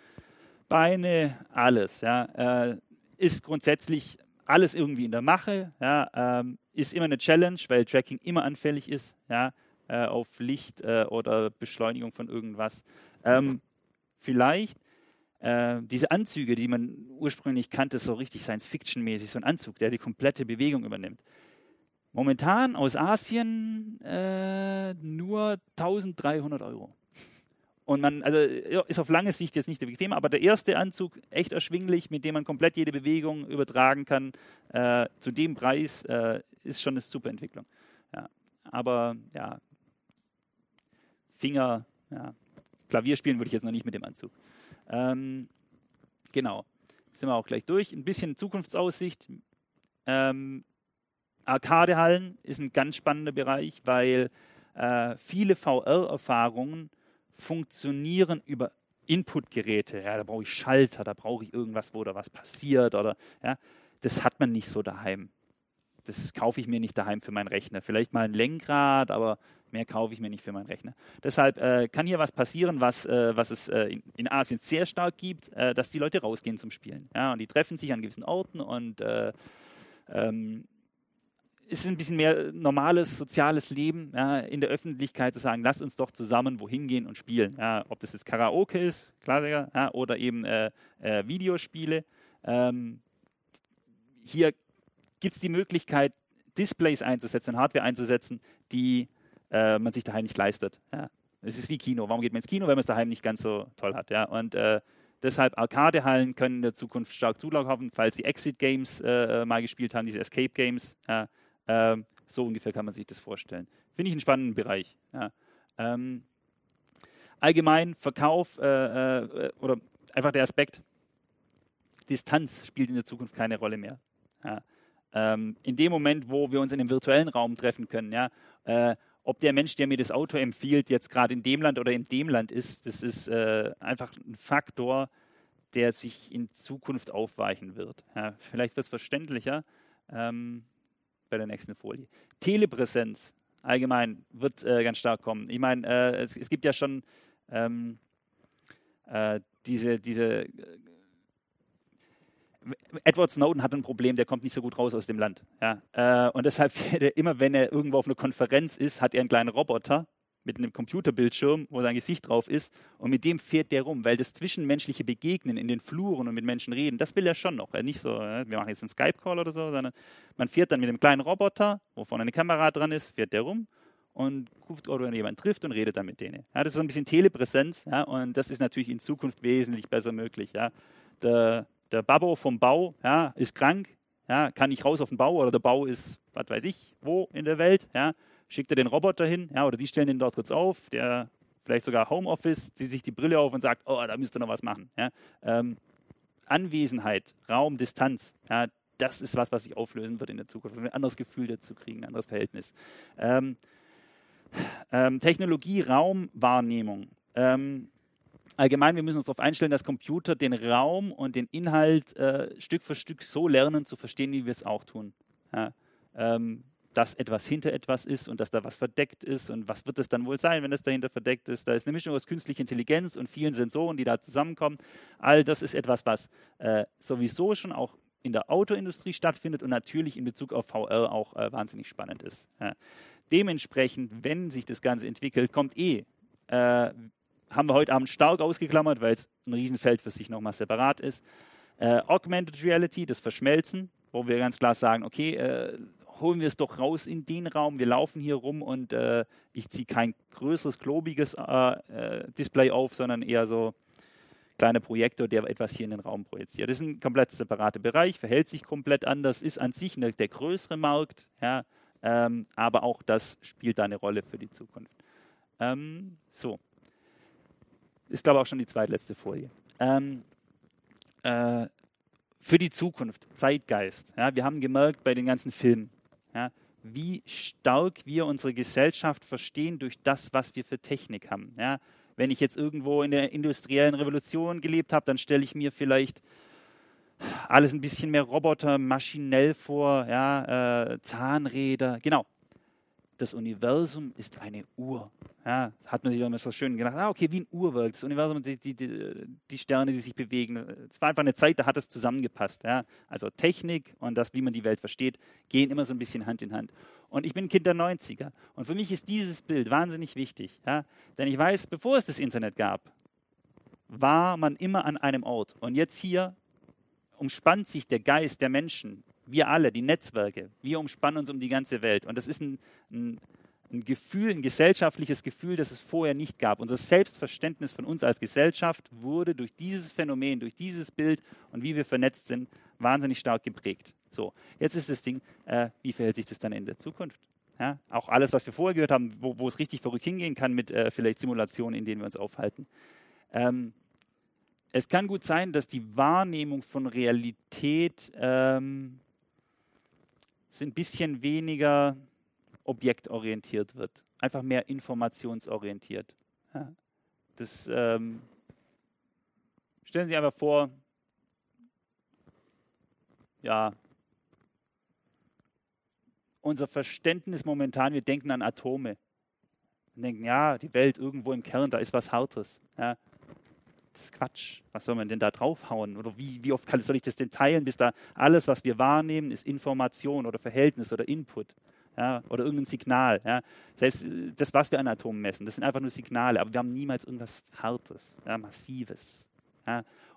Beine, alles. Ja, äh, ist grundsätzlich alles irgendwie in der Mache, ja, ähm, ist immer eine Challenge, weil Tracking immer anfällig ist ja, äh, auf Licht äh, oder Beschleunigung von irgendwas. Ähm, vielleicht äh, diese Anzüge, die man ursprünglich kannte, so richtig Science-Fiction-mäßig, so ein Anzug, der die komplette Bewegung übernimmt. Momentan aus Asien äh, nur 1300 Euro. Und man, also ist auf lange Sicht jetzt nicht der bequem, aber der erste Anzug echt erschwinglich, mit dem man komplett jede Bewegung übertragen kann. Äh, zu dem Preis äh, ist schon eine super Entwicklung. Ja. Aber ja, Finger, ja, Klavier spielen würde ich jetzt noch nicht mit dem Anzug. Ähm, genau, sind wir auch gleich durch. Ein bisschen Zukunftsaussicht. Ähm, Arcadehallen ist ein ganz spannender Bereich, weil äh, viele VR-Erfahrungen funktionieren über Inputgeräte. Ja, da brauche ich Schalter, da brauche ich irgendwas, wo da was passiert oder ja, das hat man nicht so daheim. Das kaufe ich mir nicht daheim für meinen Rechner. Vielleicht mal ein Lenkrad, aber mehr kaufe ich mir nicht für meinen Rechner. Deshalb äh, kann hier was passieren, was, äh, was es äh, in, in, Asien sehr stark gibt, äh, dass die Leute rausgehen zum Spielen. Ja, und die treffen sich an gewissen Orten und äh, ähm, ist ein bisschen mehr normales soziales Leben ja, in der Öffentlichkeit zu sagen, lass uns doch zusammen wohin gehen und spielen. Ja, ob das jetzt Karaoke ist, Klassiker, ja, oder eben äh, äh, Videospiele. Ähm, hier gibt es die Möglichkeit, Displays einzusetzen, Hardware einzusetzen, die äh, man sich daheim nicht leistet. Es ist wie Kino. Warum geht man ins Kino, wenn man es daheim nicht ganz so toll hat? Und äh, deshalb Arcade-Hallen können in der Zukunft stark zulaufen, falls Sie Exit-Games äh, mal gespielt haben, diese Escape-Games. Ja ähm, so ungefähr kann man sich das vorstellen. Finde ich einen spannenden Bereich. Ja. Ähm, allgemein Verkauf äh, äh, oder einfach der Aspekt, Distanz spielt in der Zukunft keine Rolle mehr. Ja. Ähm, in dem Moment, wo wir uns in einem virtuellen Raum treffen können, ja, äh, ob der Mensch, der mir das Auto empfiehlt, jetzt gerade in dem Land oder in dem Land ist, das ist äh, einfach ein Faktor, der sich in Zukunft aufweichen wird. Ja, vielleicht wird es verständlicher. Ähm, bei der nächsten Folie. Telepräsenz allgemein wird äh, ganz stark kommen. Ich meine, äh, es, es, gibt ja schon ähm, äh, diese, diese äh, Edward Snowden hat ein Problem, der kommt nicht so gut raus aus dem Land. Ja? Äh, und deshalb, immer wenn er irgendwo auf einer Konferenz ist, hat er einen kleinen Roboter, mit einem Computerbildschirm, wo sein Gesicht drauf ist, und mit dem fährt der rum, weil das zwischenmenschliche Begegnen in den Fluren und mit Menschen reden, das will er schon noch. Nicht so, wir machen jetzt einen Skype-Call oder so, sondern man fährt dann mit einem kleinen Roboter, wo vorne eine Kamera dran ist, fährt der rum und guckt, ob er jemanden trifft und redet dann mit denen. Ja, das ist so ein bisschen Telepräsenz ja, und das ist natürlich in Zukunft wesentlich besser möglich. Ja. Der, der Babbo vom Bau ja, ist krank, ja, kann nicht raus auf den Bau oder der Bau ist, was weiß ich, wo in der Welt. Ja, schickt er den Roboter hin ja, oder die stellen den dort kurz auf, der vielleicht sogar Homeoffice, zieht sich die Brille auf und sagt, oh, da müsst ihr noch was machen. Ja. Ähm, Anwesenheit, Raum, Distanz, ja, das ist was, was sich auflösen wird in der Zukunft. Ein anderes Gefühl dazu kriegen, ein anderes Verhältnis. Ähm, ähm, Technologie, Raum, Wahrnehmung. Ähm, allgemein, wir müssen uns darauf einstellen, dass Computer den Raum und den Inhalt äh, Stück für Stück so lernen zu verstehen, wie wir es auch tun. Ja, ähm, dass etwas hinter etwas ist und dass da was verdeckt ist und was wird es dann wohl sein, wenn es dahinter verdeckt ist. Da ist eine Mischung aus künstlicher Intelligenz und vielen Sensoren, die da zusammenkommen. All das ist etwas, was äh, sowieso schon auch in der Autoindustrie stattfindet und natürlich in Bezug auf VR auch äh, wahnsinnig spannend ist. Ja. Dementsprechend, wenn sich das Ganze entwickelt, kommt eh, äh, haben wir heute Abend stark ausgeklammert, weil es ein Riesenfeld für sich nochmal separat ist. Äh, Augmented Reality, das Verschmelzen, wo wir ganz klar sagen, okay, äh, holen wir es doch raus in den Raum, wir laufen hier rum und äh, ich ziehe kein größeres, klobiges äh, äh, Display auf, sondern eher so kleiner Projektor, der etwas hier in den Raum projiziert. Das ist ein komplett separater Bereich, verhält sich komplett anders, ist an sich eine, der größere Markt, ja, ähm, aber auch das spielt da eine Rolle für die Zukunft. Ähm, so. Ist, glaube ich, auch schon die zweitletzte Folie. Ähm, äh, für die Zukunft, Zeitgeist. Ja, wir haben gemerkt bei den ganzen Filmen, ja, wie stark wir unsere Gesellschaft verstehen durch das, was wir für Technik haben. Ja, wenn ich jetzt irgendwo in der industriellen Revolution gelebt habe, dann stelle ich mir vielleicht alles ein bisschen mehr Roboter, maschinell vor, ja, äh, Zahnräder. Genau, das Universum ist eine Uhr. Ja, hat man sich immer so schön gedacht, ah, okay, wie ein Uhrwerk. Das Universum, die, die, die, Sterne, die sich bewegen. Es war einfach eine Zeit, da hat es zusammengepasst. Ja. Also Technik und das, wie man die Welt versteht, gehen immer so ein bisschen Hand in Hand. Und ich bin Kind der 90er. Und für mich ist dieses Bild wahnsinnig wichtig. Ja. Denn ich weiß, bevor es das Internet gab, war man immer an einem Ort. Und jetzt hier umspannt sich der Geist der Menschen wir alle, die Netzwerke, wir umspannen uns um die ganze Welt. Und das ist ein, ein, ein, Gefühl, ein gesellschaftliches Gefühl, das es vorher nicht gab. Unser Selbstverständnis von uns als Gesellschaft wurde durch dieses Phänomen, durch dieses Bild und wie wir vernetzt sind, wahnsinnig stark geprägt. So, jetzt ist das Ding, äh, wie verhält sich das dann in der Zukunft? Ja, auch alles, was wir vorher gehört haben, wo, wo es richtig verrückt hingehen kann mit äh, vielleicht Simulationen, in denen wir uns aufhalten. Ähm, es kann gut sein, dass die Wahrnehmung von Realität ähm, ein bisschen weniger objektorientiert wird, einfach mehr informationsorientiert. Ja. Das ähm, stellen Sie sich einfach vor, ja, unser Verständnis momentan, wir denken an Atome. Wir denken, ja, die Welt irgendwo im Kern, da ist was Hartes. Ja das ist Quatsch. Was soll man denn da draufhauen? Oder wie, wie oft soll ich das denn teilen, bis da alles, was wir wahrnehmen, ist Information oder Verhältnis oder Input? Ja, oder irgendein Signal. Ja. Selbst äh, das, was wir an Atomen messen, das sind einfach nur Signale, aber wir haben niemals irgendwas Hartes, ja, Massives.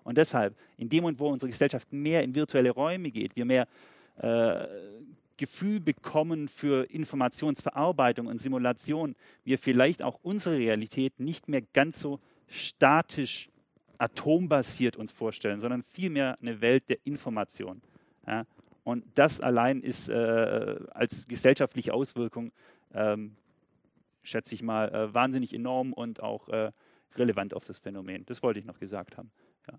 Und deshalb, in dem Moment, wo unsere Gesellschaft mehr in virtuelle Räume geht, wir mehr äh, Gefühl bekommen für Informationsverarbeitung und Simulation, wir vielleicht auch unsere Realität nicht mehr ganz so statisch atombasiert uns vorstellen, sondern vielmehr eine Welt der Information. Ja? Und das allein ist äh, als gesellschaftliche Auswirkung, ähm, schätze ich mal, äh, wahnsinnig enorm und auch äh, relevant auf das Phänomen. Das wollte ich noch gesagt haben. Ja.